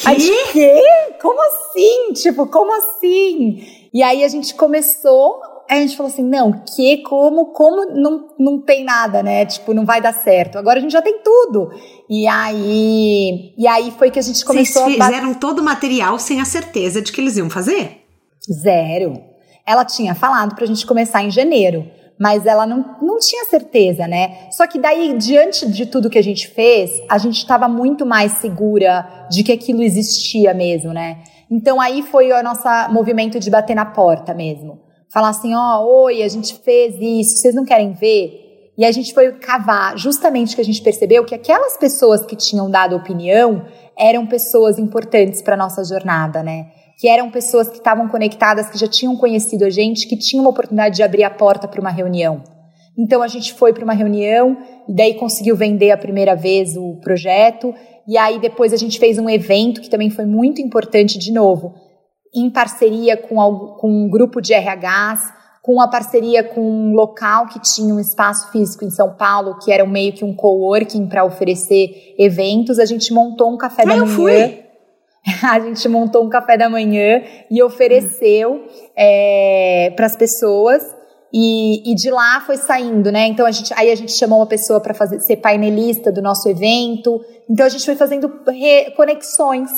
A: Que?
B: Quê? Como assim? Tipo, como assim? E aí a gente começou, a gente falou assim, não, que, como, como não, não tem nada, né? Tipo, não vai dar certo. Agora a gente já tem tudo. E aí, e aí foi que a gente começou
A: Vocês fizeram a... todo o material sem a certeza de que eles iam fazer?
B: Zero. Ela tinha falado pra gente começar em janeiro mas ela não, não tinha certeza, né? Só que daí, diante de tudo que a gente fez, a gente estava muito mais segura de que aquilo existia mesmo, né? Então aí foi o nosso movimento de bater na porta mesmo. Falar assim, ó, oh, oi, a gente fez isso, vocês não querem ver? E a gente foi cavar, justamente que a gente percebeu que aquelas pessoas que tinham dado opinião eram pessoas importantes para nossa jornada, né? que eram pessoas que estavam conectadas, que já tinham conhecido a gente, que tinham uma oportunidade de abrir a porta para uma reunião. Então a gente foi para uma reunião e daí conseguiu vender a primeira vez o projeto E aí depois a gente fez um evento que também foi muito importante de novo, em parceria com, com um grupo de RHs, com a parceria com um local que tinha um espaço físico em São Paulo, que era meio que um coworking para oferecer eventos. A gente montou um café ah, da manhã. A gente montou um café da manhã e ofereceu é, para as pessoas. E, e, de lá foi saindo, né? Então a gente, aí a gente chamou uma pessoa para fazer ser painelista do nosso evento. Então a gente foi fazendo conexões.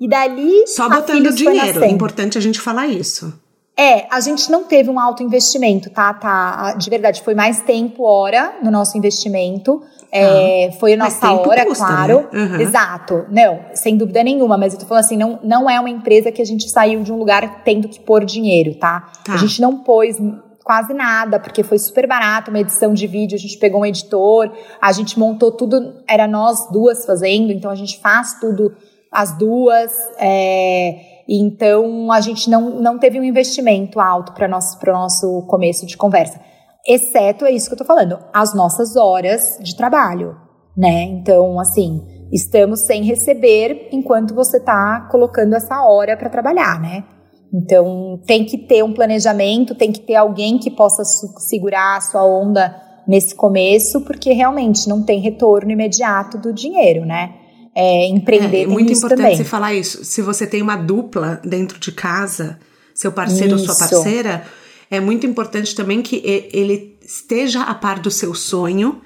B: E dali.
A: Só botando dinheiro. É importante a gente falar isso.
B: É, a gente não teve um alto investimento, tá? tá de verdade, foi mais tempo, hora no nosso investimento. É, ah, foi a nossa hora, custa, claro. Né? Uhum. Exato. Não, sem dúvida nenhuma, mas eu tô falando assim, não, não é uma empresa que a gente saiu de um lugar tendo que pôr dinheiro, tá? tá. A gente não pôs quase nada, porque foi super barato, uma edição de vídeo, a gente pegou um editor, a gente montou tudo, era nós duas fazendo, então a gente faz tudo as duas. É, então, a gente não, não teve um investimento alto para o nosso, nosso começo de conversa. Exceto, é isso que eu estou falando, as nossas horas de trabalho, né? Então, assim, estamos sem receber enquanto você está colocando essa hora para trabalhar, né? Então, tem que ter um planejamento, tem que ter alguém que possa segurar a sua onda nesse começo, porque realmente não tem retorno imediato do dinheiro, né? É, empreender. É, é
A: muito importante
B: também.
A: você falar isso. Se você tem uma dupla dentro de casa, seu parceiro isso. ou sua parceira, é muito importante também que ele esteja a par do seu sonho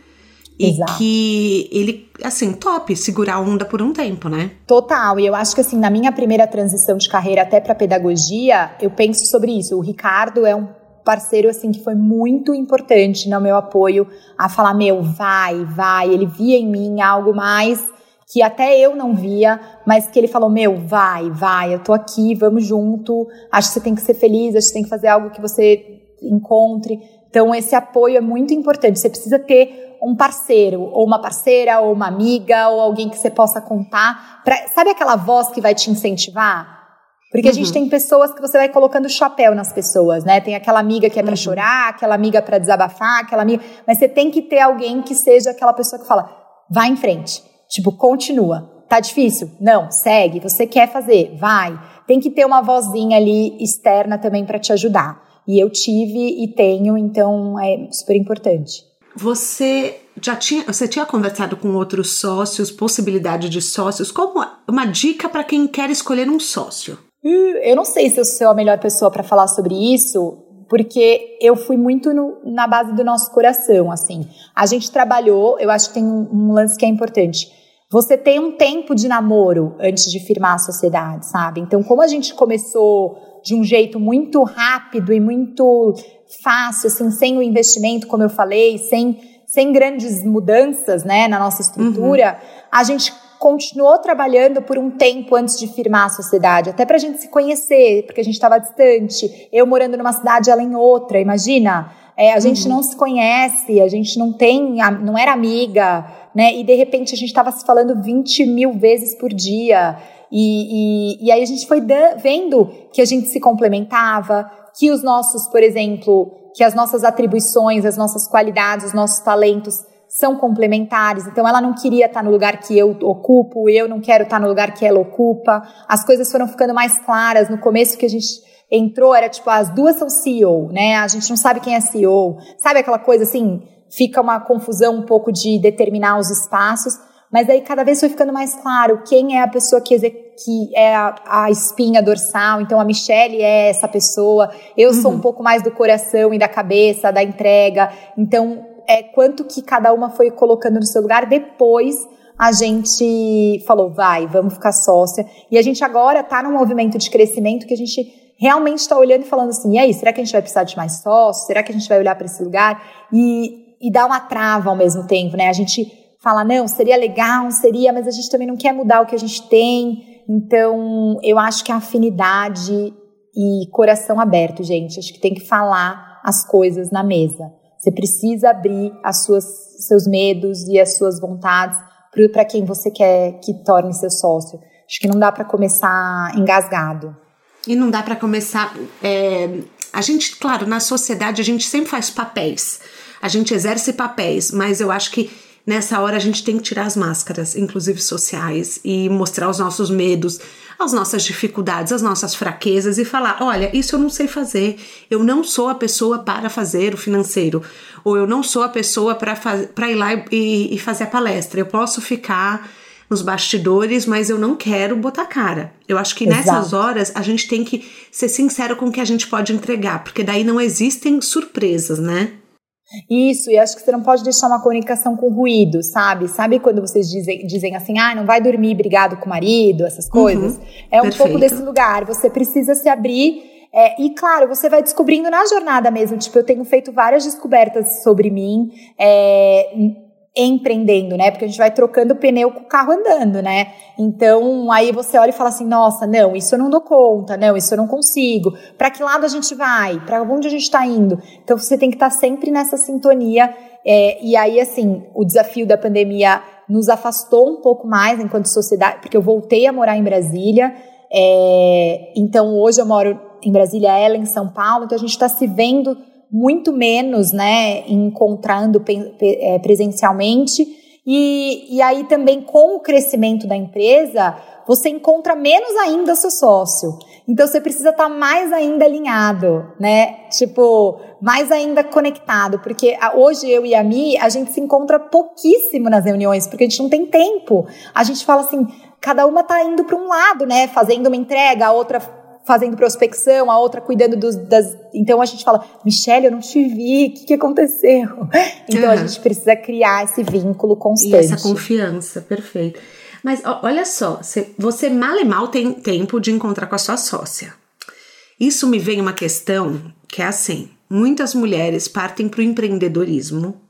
A: e Exato. que ele, assim, top, segurar a onda por um tempo, né?
B: Total, e eu acho que assim, na minha primeira transição de carreira até para pedagogia, eu penso sobre isso. O Ricardo é um parceiro assim que foi muito importante no meu apoio a falar meu, vai, vai, ele via em mim algo mais que até eu não via, mas que ele falou: Meu, vai, vai, eu tô aqui, vamos junto. Acho que você tem que ser feliz, acho que você tem que fazer algo que você encontre. Então, esse apoio é muito importante. Você precisa ter um parceiro, ou uma parceira, ou uma amiga, ou alguém que você possa contar. Pra, sabe aquela voz que vai te incentivar? Porque uhum. a gente uhum. tem pessoas que você vai colocando chapéu nas pessoas, né? Tem aquela amiga que é para uhum. chorar, aquela amiga para desabafar, aquela amiga. Mas você tem que ter alguém que seja aquela pessoa que fala: vai em frente Tipo, continua. Tá difícil? Não, segue. Você quer fazer? Vai. Tem que ter uma vozinha ali externa também para te ajudar. E eu tive e tenho, então é super importante.
A: Você já tinha, você tinha conversado com outros sócios, possibilidade de sócios? Como uma dica para quem quer escolher um sócio?
B: Hum, eu não sei se eu sou a melhor pessoa para falar sobre isso, porque eu fui muito no, na base do nosso coração, assim. A gente trabalhou, eu acho que tem um, um lance que é importante você tem um tempo de namoro antes de firmar a sociedade, sabe? Então, como a gente começou de um jeito muito rápido e muito fácil, assim, sem o investimento, como eu falei, sem, sem grandes mudanças, né, na nossa estrutura, uhum. a gente continuou trabalhando por um tempo antes de firmar a sociedade, até para a gente se conhecer, porque a gente estava distante, eu morando numa cidade, ela em outra, imagina? É, a gente uhum. não se conhece, a gente não tem, não era amiga, né? E de repente a gente estava se falando 20 mil vezes por dia. E, e, e aí a gente foi vendo que a gente se complementava, que os nossos, por exemplo, que as nossas atribuições, as nossas qualidades, os nossos talentos são complementares. Então ela não queria estar no lugar que eu ocupo, eu não quero estar no lugar que ela ocupa. As coisas foram ficando mais claras no começo que a gente entrou, era tipo, as duas são CEO, né? A gente não sabe quem é CEO. Sabe aquela coisa assim, fica uma confusão um pouco de determinar os espaços, mas aí cada vez foi ficando mais claro quem é a pessoa que, que é a, a, espinha dorsal. Então a Michelle é essa pessoa, eu uhum. sou um pouco mais do coração e da cabeça, da entrega. Então, é quanto que cada uma foi colocando no seu lugar depois a gente falou, vai, vamos ficar sócia. E a gente agora está num movimento de crescimento que a gente realmente está olhando e falando assim, e aí, será que a gente vai precisar de mais sócios? Será que a gente vai olhar para esse lugar? E, e dá uma trava ao mesmo tempo, né? A gente fala, não, seria legal, seria, mas a gente também não quer mudar o que a gente tem. Então, eu acho que a afinidade e coração aberto, gente, acho que tem que falar as coisas na mesa. Você precisa abrir as suas seus medos e as suas vontades para quem você quer que torne seu sócio. Acho que não dá para começar engasgado.
A: E não dá para começar. É, a gente, claro, na sociedade a gente sempre faz papéis, a gente exerce papéis, mas eu acho que nessa hora a gente tem que tirar as máscaras, inclusive sociais, e mostrar os nossos medos, as nossas dificuldades, as nossas fraquezas e falar: olha, isso eu não sei fazer, eu não sou a pessoa para fazer o financeiro, ou eu não sou a pessoa para ir lá e, e fazer a palestra. Eu posso ficar nos bastidores, mas eu não quero botar cara. Eu acho que Exato. nessas horas a gente tem que ser sincero com o que a gente pode entregar, porque daí não existem surpresas, né?
B: Isso, e acho que você não pode deixar uma comunicação com ruído, sabe? Sabe quando vocês dizem, dizem assim, ah, não vai dormir brigado com o marido, essas coisas? Uhum, é um perfeito. pouco desse lugar. Você precisa se abrir. É, e claro, você vai descobrindo na jornada mesmo. Tipo, eu tenho feito várias descobertas sobre mim. É, empreendendo, né? Porque a gente vai trocando pneu com o carro andando, né? Então, aí você olha e fala assim: "Nossa, não, isso eu não dou conta, não, isso eu não consigo. Para que lado a gente vai? Para onde a gente está indo?". Então, você tem que estar tá sempre nessa sintonia. É, e aí, assim, o desafio da pandemia nos afastou um pouco mais enquanto sociedade, porque eu voltei a morar em Brasília. É, então, hoje eu moro em Brasília, ela em São Paulo. Então, a gente está se vendo muito menos, né, encontrando é, presencialmente. E, e aí também com o crescimento da empresa, você encontra menos ainda seu sócio. Então você precisa estar tá mais ainda alinhado, né? Tipo, mais ainda conectado, porque hoje eu e a Mi, a gente se encontra pouquíssimo nas reuniões, porque a gente não tem tempo. A gente fala assim, cada uma tá indo para um lado, né? Fazendo uma entrega, a outra fazendo prospecção, a outra cuidando dos, das. Então a gente fala, Michelle, eu não te vi, o que, que aconteceu? Então uhum. a gente precisa criar esse vínculo constante. E
A: essa confiança, perfeito. Mas olha só, você mal e mal tem tempo de encontrar com a sua sócia. Isso me vem uma questão que é assim: muitas mulheres partem para o empreendedorismo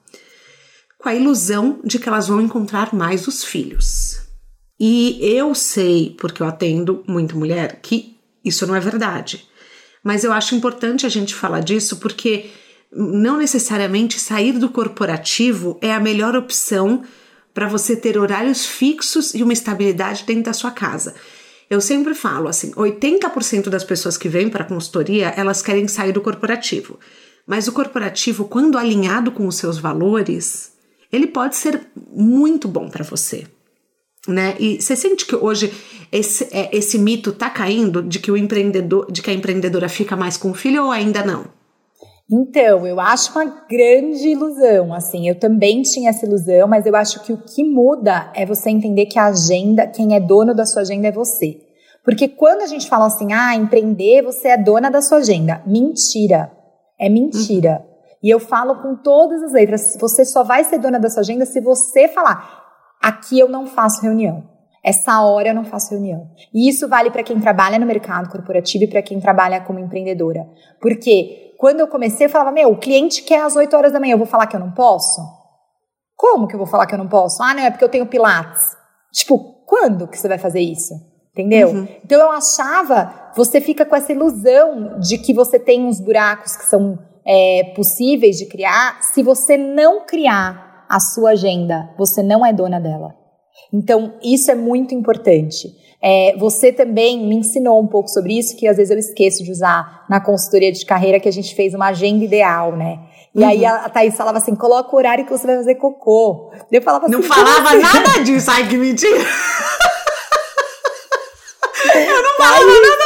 A: com a ilusão de que elas vão encontrar mais os filhos. E eu sei, porque eu atendo muito mulher, que isso não é verdade. Mas eu acho importante a gente falar disso porque não necessariamente sair do corporativo é a melhor opção para você ter horários fixos e uma estabilidade dentro da sua casa. Eu sempre falo assim, 80% das pessoas que vêm para a consultoria, elas querem sair do corporativo. Mas o corporativo, quando alinhado com os seus valores, ele pode ser muito bom para você né? E você sente que hoje esse, é, esse mito tá caindo de que o empreendedor, de que a empreendedora fica mais com o filho ou ainda não?
B: Então, eu acho uma grande ilusão, assim, eu também tinha essa ilusão, mas eu acho que o que muda é você entender que a agenda, quem é dono da sua agenda é você. Porque quando a gente fala assim, ah, empreender, você é dona da sua agenda. Mentira. É mentira. Uhum. E eu falo com todas as letras, você só vai ser dona da sua agenda se você falar, Aqui eu não faço reunião. Essa hora eu não faço reunião. E isso vale para quem trabalha no mercado corporativo e para quem trabalha como empreendedora. Porque quando eu comecei, eu falava: Meu, o cliente quer às 8 horas da manhã, eu vou falar que eu não posso? Como que eu vou falar que eu não posso? Ah, não, é porque eu tenho Pilates. Tipo, quando que você vai fazer isso? Entendeu? Uhum. Então eu achava, você fica com essa ilusão de que você tem uns buracos que são é, possíveis de criar se você não criar a sua agenda, você não é dona dela. Então, isso é muito importante. É, você também me ensinou um pouco sobre isso, que às vezes eu esqueço de usar na consultoria de carreira, que a gente fez uma agenda ideal, né? E uhum. aí a Thaís falava assim: coloca o horário que você vai fazer cocô. Eu falava
A: assim,
B: Não
A: falava assim? nada disso, ai que mentira! Eu não falava nada disso.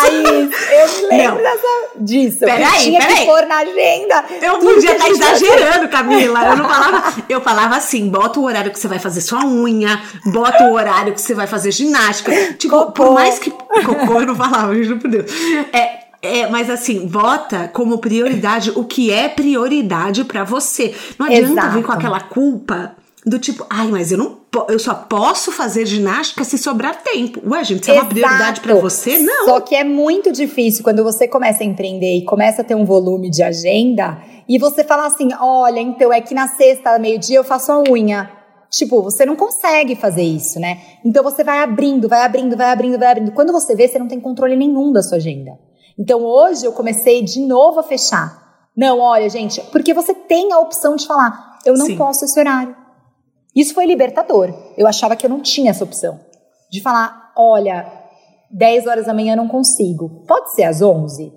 B: Thaís, eu me lembro dessa, disso.
A: Peraí,
B: tinha
A: peraí.
B: que pôr na agenda.
A: Eu podia estar tá exagerando, Camila. Eu não falava. Eu falava assim: bota o horário que você vai fazer sua unha, bota o horário que você vai fazer ginástica. Tipo, Cocô. por mais que. Cocô, eu não falava, juro por Deus. É, é, mas assim, bota como prioridade o que é prioridade para você. Não adianta Exato. vir com aquela culpa do tipo, ai, mas eu não eu só posso fazer ginástica se sobrar tempo. Ué, gente, isso é uma prioridade para você? Não.
B: Só que é muito difícil quando você começa a empreender e começa a ter um volume de agenda e você fala assim: olha, então é que na sexta, meio-dia, eu faço a unha. Tipo, você não consegue fazer isso, né? Então você vai abrindo, vai abrindo, vai abrindo, vai abrindo. Quando você vê, você não tem controle nenhum da sua agenda. Então hoje eu comecei de novo a fechar. Não, olha, gente, porque você tem a opção de falar: eu não Sim. posso esse horário. Isso foi libertador. Eu achava que eu não tinha essa opção. De falar, olha, 10 horas da manhã eu não consigo. Pode ser às 11?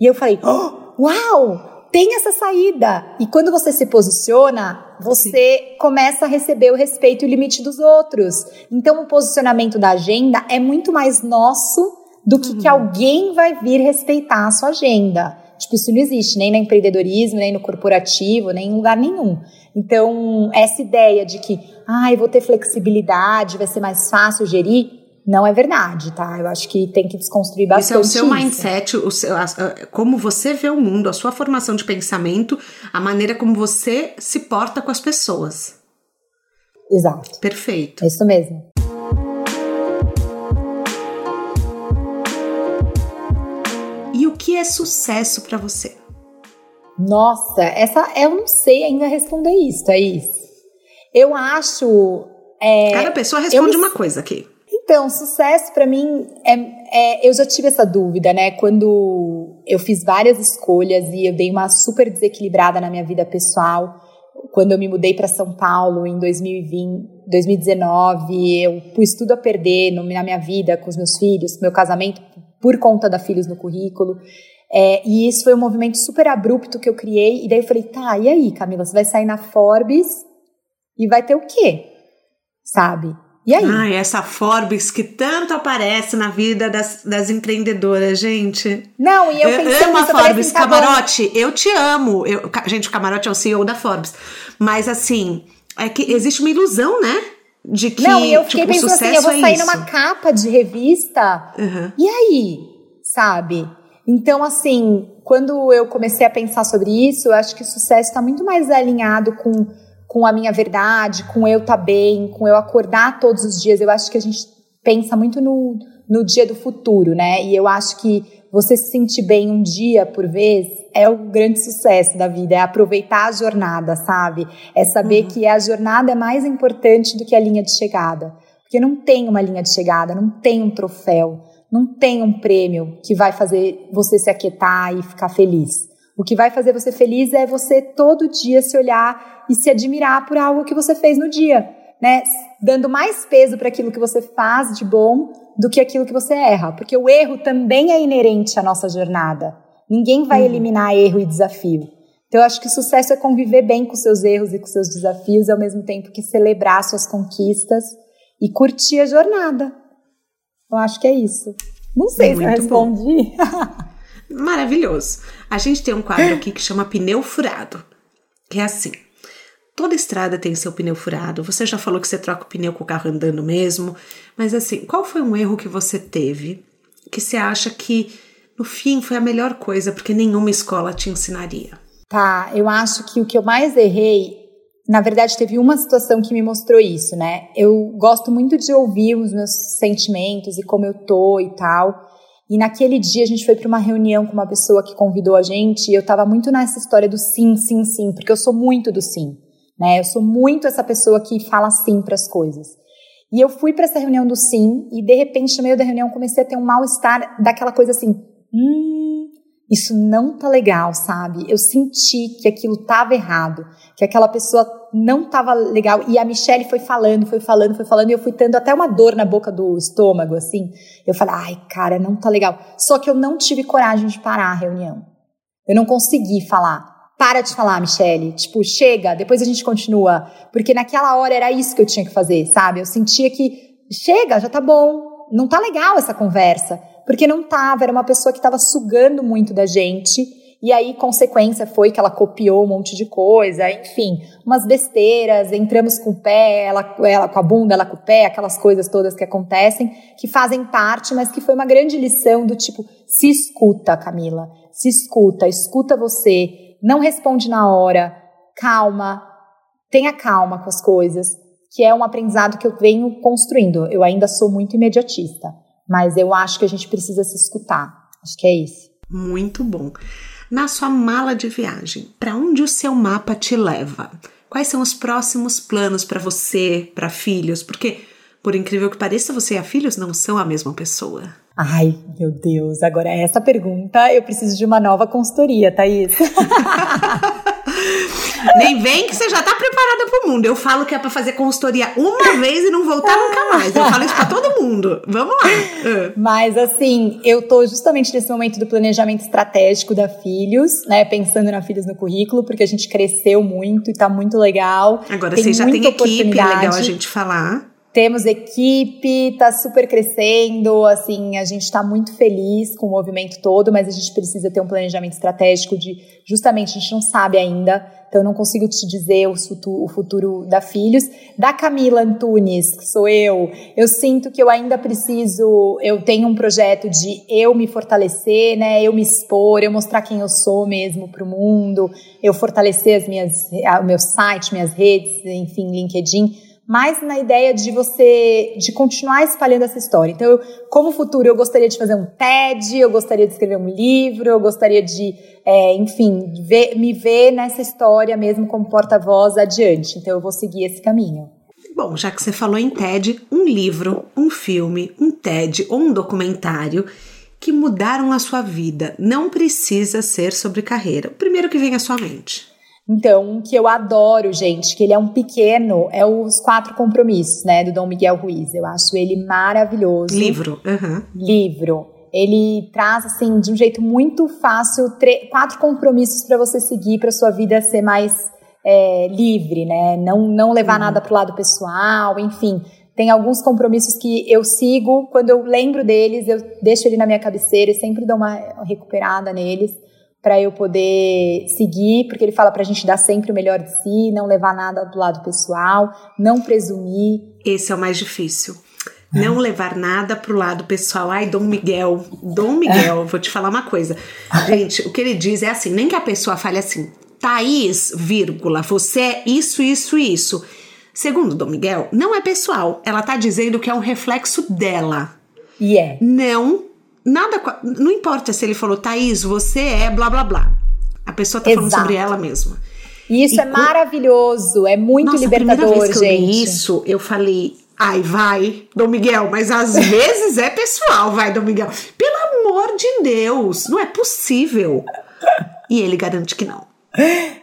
B: E eu falei, oh, uau, tem essa saída. E quando você se posiciona, você Sim. começa a receber o respeito e o limite dos outros. Então, o posicionamento da agenda é muito mais nosso do que uhum. que alguém vai vir respeitar a sua agenda. Tipo, isso não existe nem no empreendedorismo, nem no corporativo, nem em lugar nenhum. Então, essa ideia de que, ah, eu vou ter flexibilidade, vai ser mais fácil gerir, não é verdade, tá? Eu acho que tem que desconstruir bastante. Isso é o
A: seu isso. mindset, o seu, a, a, como você vê o mundo, a sua formação de pensamento, a maneira como você se porta com as pessoas.
B: Exato.
A: Perfeito.
B: É isso mesmo.
A: E o que é sucesso para você?
B: Nossa, essa eu não sei ainda responder isso, Thaís. Eu acho. É,
A: Cada pessoa responde uma coisa aqui.
B: Então, sucesso para mim é, é, Eu já tive essa dúvida, né? Quando eu fiz várias escolhas e eu dei uma super desequilibrada na minha vida pessoal. Quando eu me mudei para São Paulo em 2020, 2019, eu pus tudo a perder no, na minha vida, com os meus filhos, meu casamento, por conta da Filhos no Currículo. É, e isso foi um movimento super abrupto que eu criei. E daí eu falei, tá, e aí, Camila, você vai sair na Forbes e vai ter o quê? Sabe? E aí?
A: Ai, essa Forbes que tanto aparece na vida das, das empreendedoras, gente.
B: Não, e eu, eu pensei
A: amo a Forbes. Tá camarote, eu te amo. Eu, gente, o Camarote é o CEO da Forbes. Mas assim, é que existe uma ilusão, né? De que
B: Não, e eu fiquei tipo, pensando assim, eu vou é sair numa capa de revista. Uhum. E aí? Sabe? Então, assim, quando eu comecei a pensar sobre isso, eu acho que o sucesso está muito mais alinhado com com a minha verdade, com eu estar tá bem, com eu acordar todos os dias. Eu acho que a gente pensa muito no, no dia do futuro, né? E eu acho que você se sentir bem um dia por vez é o grande sucesso da vida, é aproveitar a jornada, sabe? É saber uhum. que a jornada é mais importante do que a linha de chegada. Porque não tem uma linha de chegada, não tem um troféu, não tem um prêmio que vai fazer você se aquietar e ficar feliz. O que vai fazer você feliz é você todo dia se olhar e se admirar por algo que você fez no dia, né? Dando mais peso para aquilo que você faz de bom do que aquilo que você erra, porque o erro também é inerente à nossa jornada. Ninguém vai uhum. eliminar erro e desafio. Então, eu acho que sucesso é conviver bem com seus erros e com seus desafios, ao mesmo tempo que celebrar suas conquistas e curtir a jornada. Eu acho que é isso. Não sei Muito se eu respondi.
A: Maravilhoso. A gente tem um quadro aqui que chama pneu furado, que é assim. Toda estrada tem seu pneu furado. Você já falou que você troca o pneu com o carro andando mesmo. Mas assim, qual foi um erro que você teve que você acha que no fim foi a melhor coisa porque nenhuma escola te ensinaria?
B: Tá, eu acho que o que eu mais errei, na verdade, teve uma situação que me mostrou isso, né? Eu gosto muito de ouvir os meus sentimentos e como eu tô e tal. E naquele dia a gente foi para uma reunião com uma pessoa que convidou a gente e eu tava muito nessa história do sim, sim, sim, porque eu sou muito do sim né? Eu sou muito essa pessoa que fala sim para as coisas. E eu fui para essa reunião do sim e de repente no meio da reunião comecei a ter um mal-estar daquela coisa assim, hum, isso não tá legal, sabe? Eu senti que aquilo tava errado, que aquela pessoa não tava legal. E a Michelle foi falando, foi falando, foi falando, e eu fui tendo até uma dor na boca do estômago, assim. Eu falei, ai, cara, não tá legal. Só que eu não tive coragem de parar a reunião. Eu não consegui falar para de falar, Michelle. Tipo, chega, depois a gente continua. Porque naquela hora era isso que eu tinha que fazer, sabe? Eu sentia que chega, já tá bom. Não tá legal essa conversa. Porque não tava, era uma pessoa que tava sugando muito da gente. E aí, consequência foi que ela copiou um monte de coisa, enfim, umas besteiras, entramos com o pé, ela, ela com a bunda, ela com o pé, aquelas coisas todas que acontecem, que fazem parte, mas que foi uma grande lição do tipo, se escuta, Camila, se escuta, escuta você, não responde na hora, calma, tenha calma com as coisas, que é um aprendizado que eu venho construindo. Eu ainda sou muito imediatista, mas eu acho que a gente precisa se escutar. Acho que é isso.
A: Muito bom. Na sua mala de viagem, para onde o seu mapa te leva? Quais são os próximos planos para você, para filhos? Porque, por incrível que pareça, você e a filhos não são a mesma pessoa.
B: Ai, meu Deus, agora essa pergunta eu preciso de uma nova consultoria, Thaís.
A: Nem vem que você já tá preparada pro mundo. Eu falo que é pra fazer consultoria uma vez e não voltar nunca mais. Eu falo isso pra todo mundo. Vamos lá.
B: Ah. Mas assim, eu tô justamente nesse momento do planejamento estratégico da Filhos, né? Pensando na Filhos no currículo, porque a gente cresceu muito e tá muito legal.
A: Agora tem você já tem equipe, é legal a gente falar.
B: Temos equipe, tá super crescendo, assim, a gente está muito feliz com o movimento todo, mas a gente precisa ter um planejamento estratégico de, justamente, a gente não sabe ainda, então eu não consigo te dizer o futuro, o futuro da Filhos. Da Camila Antunes, que sou eu, eu sinto que eu ainda preciso, eu tenho um projeto de eu me fortalecer, né, eu me expor, eu mostrar quem eu sou mesmo para o mundo, eu fortalecer as minhas, o meu site, minhas redes, enfim, LinkedIn, mas na ideia de você de continuar espalhando essa história. Então, eu, como futuro, eu gostaria de fazer um TED, eu gostaria de escrever um livro, eu gostaria de, é, enfim, ver, me ver nessa história mesmo como porta-voz adiante. Então, eu vou seguir esse caminho.
A: Bom, já que você falou em TED, um livro, um filme, um TED ou um documentário que mudaram a sua vida não precisa ser sobre carreira. O primeiro que vem à sua mente.
B: Então, um que eu adoro, gente, que ele é um pequeno, é os Quatro Compromissos, né, do Dom Miguel Ruiz. Eu acho ele maravilhoso.
A: Livro. Uhum.
B: Livro. Ele traz, assim, de um jeito muito fácil, quatro compromissos para você seguir, para sua vida ser mais é, livre, né? Não, não levar uhum. nada pro lado pessoal, enfim. Tem alguns compromissos que eu sigo, quando eu lembro deles, eu deixo ele na minha cabeceira e sempre dou uma recuperada neles para eu poder seguir, porque ele fala para a gente dar sempre o melhor de si, não levar nada do lado pessoal, não presumir.
A: Esse é o mais difícil. Não levar nada pro lado pessoal. Ai, Dom Miguel, Dom Miguel, vou te falar uma coisa. Gente, o que ele diz é assim: nem que a pessoa fale assim, Thaís, vírgula, você é isso, isso, isso. Segundo Dom Miguel, não é pessoal. Ela tá dizendo que é um reflexo dela.
B: E yeah.
A: é. Não Nada. Não importa se ele falou, Thaís, você é blá blá blá. A pessoa tá Exato. falando sobre ela mesma.
B: E isso e é maravilhoso, é muito Nossa, libertador, a vez que gente.
A: Eu li isso, eu falei, ai, vai, Dom Miguel, mas às vezes é pessoal, vai, Dom Miguel. Pelo amor de Deus, não é possível. E ele garante que não.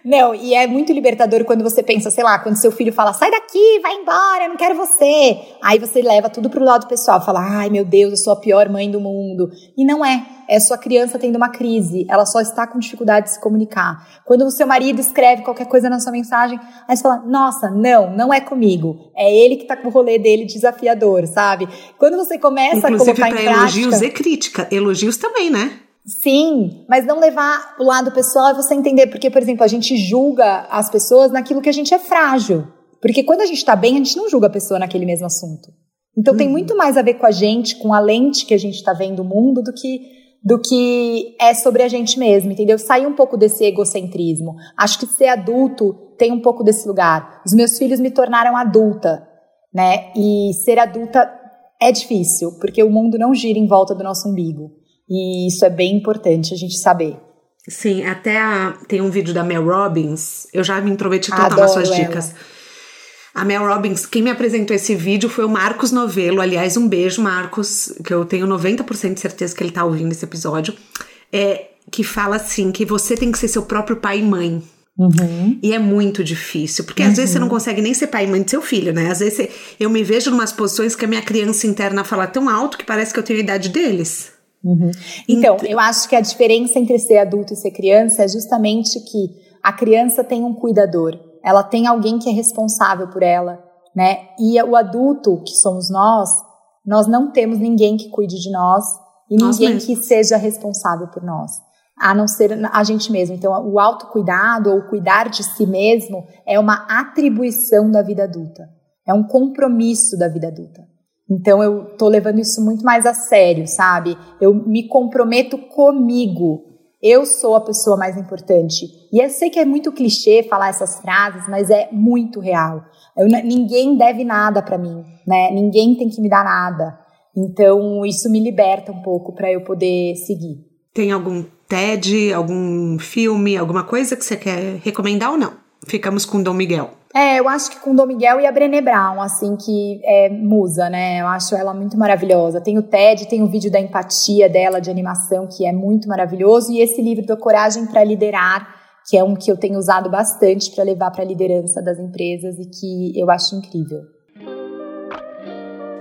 B: Não, e é muito libertador quando você pensa, sei lá, quando seu filho fala, sai daqui, vai embora, eu não quero você. Aí você leva tudo pro lado pessoal, fala, ai meu Deus, eu sou a pior mãe do mundo. E não é. É sua criança tendo uma crise, ela só está com dificuldade de se comunicar. Quando o seu marido escreve qualquer coisa na sua mensagem, aí você fala, nossa, não, não é comigo. É ele que tá com o rolê dele desafiador, sabe? Quando você começa
A: Inclusive,
B: a colocar
A: pra
B: em prática...
A: elogios e crítica. Elogios também, né?
B: Sim, mas não levar o lado pessoal é você entender, porque, por exemplo, a gente julga as pessoas naquilo que a gente é frágil. Porque quando a gente está bem, a gente não julga a pessoa naquele mesmo assunto. Então uhum. tem muito mais a ver com a gente, com a lente que a gente está vendo o mundo, do que, do que é sobre a gente mesmo, entendeu? Sair um pouco desse egocentrismo. Acho que ser adulto tem um pouco desse lugar. Os meus filhos me tornaram adulta, né? E ser adulta é difícil, porque o mundo não gira em volta do nosso umbigo. E isso é bem importante a gente saber.
A: Sim, até a, tem um vídeo da Mel Robbins, eu já me intrometi total nas suas dicas. Ela. A Mel Robbins, quem me apresentou esse vídeo foi o Marcos Novelo. Aliás, um beijo, Marcos, que eu tenho 90% de certeza que ele tá ouvindo esse episódio. É, que fala assim: que você tem que ser seu próprio pai e mãe.
B: Uhum.
A: E é muito difícil, porque uhum. às vezes você não uhum. consegue nem ser pai e mãe do seu filho, né? Às vezes eu me vejo em umas posições que a minha criança interna fala tão alto que parece que eu tenho a idade deles.
B: Uhum. Então, eu acho que a diferença entre ser adulto e ser criança é justamente que a criança tem um cuidador, ela tem alguém que é responsável por ela, né? E o adulto, que somos nós, nós não temos ninguém que cuide de nós e nós ninguém mesmos. que seja responsável por nós, a não ser a gente mesmo. Então, o autocuidado ou cuidar de si mesmo é uma atribuição da vida adulta, é um compromisso da vida adulta. Então eu tô levando isso muito mais a sério, sabe? Eu me comprometo comigo. Eu sou a pessoa mais importante. E eu sei que é muito clichê falar essas frases, mas é muito real. Eu, ninguém deve nada para mim, né? Ninguém tem que me dar nada. Então isso me liberta um pouco para eu poder seguir.
A: Tem algum TED, algum filme, alguma coisa que você quer recomendar ou não? Ficamos com Dom Miguel.
B: É, eu acho que com Dom Miguel e a Brené Brown, assim, que é musa, né? Eu acho ela muito maravilhosa. Tem o TED, tem o vídeo da empatia dela, de animação, que é muito maravilhoso. E esse livro da Coragem para Liderar, que é um que eu tenho usado bastante para levar para a liderança das empresas e que eu acho incrível.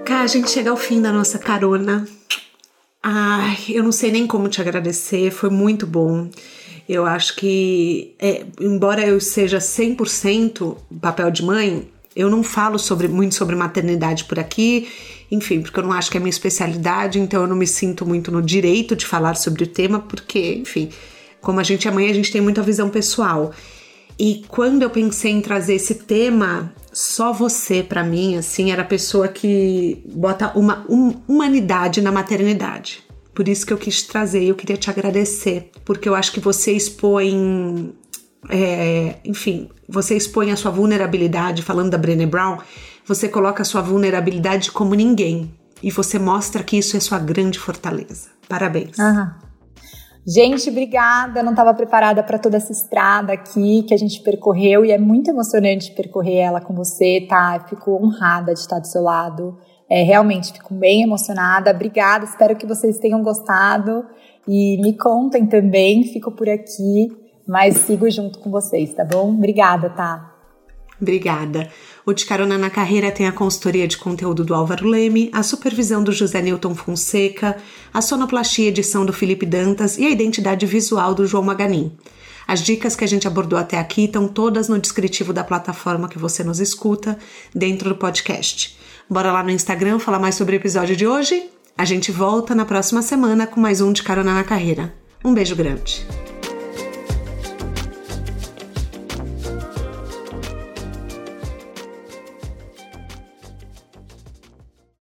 A: Cá, a gente chega ao fim da nossa carona. Ai, eu não sei nem como te agradecer, foi muito bom. Eu acho que, é, embora eu seja 100% papel de mãe, eu não falo sobre, muito sobre maternidade por aqui, enfim, porque eu não acho que é minha especialidade, então eu não me sinto muito no direito de falar sobre o tema, porque, enfim, como a gente é mãe, a gente tem muita visão pessoal. E quando eu pensei em trazer esse tema, só você, para mim, assim, era a pessoa que bota uma um, humanidade na maternidade. Por isso que eu quis trazer, eu queria te agradecer, porque eu acho que você expõe, é, enfim, você expõe a sua vulnerabilidade, falando da Brené Brown, você coloca a sua vulnerabilidade como ninguém. E você mostra que isso é sua grande fortaleza. Parabéns.
B: Uhum. Gente, obrigada. Não estava preparada para toda essa estrada aqui que a gente percorreu e é muito emocionante percorrer ela com você, tá? Eu fico honrada de estar do seu lado. É, realmente fico bem emocionada. Obrigada. Espero que vocês tenham gostado e me contem também. Fico por aqui, mas sigo junto com vocês, tá bom? Obrigada, tá?
A: Obrigada. O De Carona na Carreira tem a consultoria de conteúdo do Álvaro Leme, a supervisão do José Newton Fonseca, a sonoplastia edição do Felipe Dantas e a identidade visual do João Maganin. As dicas que a gente abordou até aqui estão todas no descritivo da plataforma que você nos escuta, dentro do podcast. Bora lá no Instagram falar mais sobre o episódio de hoje? A gente volta na próxima semana com mais um De Carona na Carreira. Um beijo grande.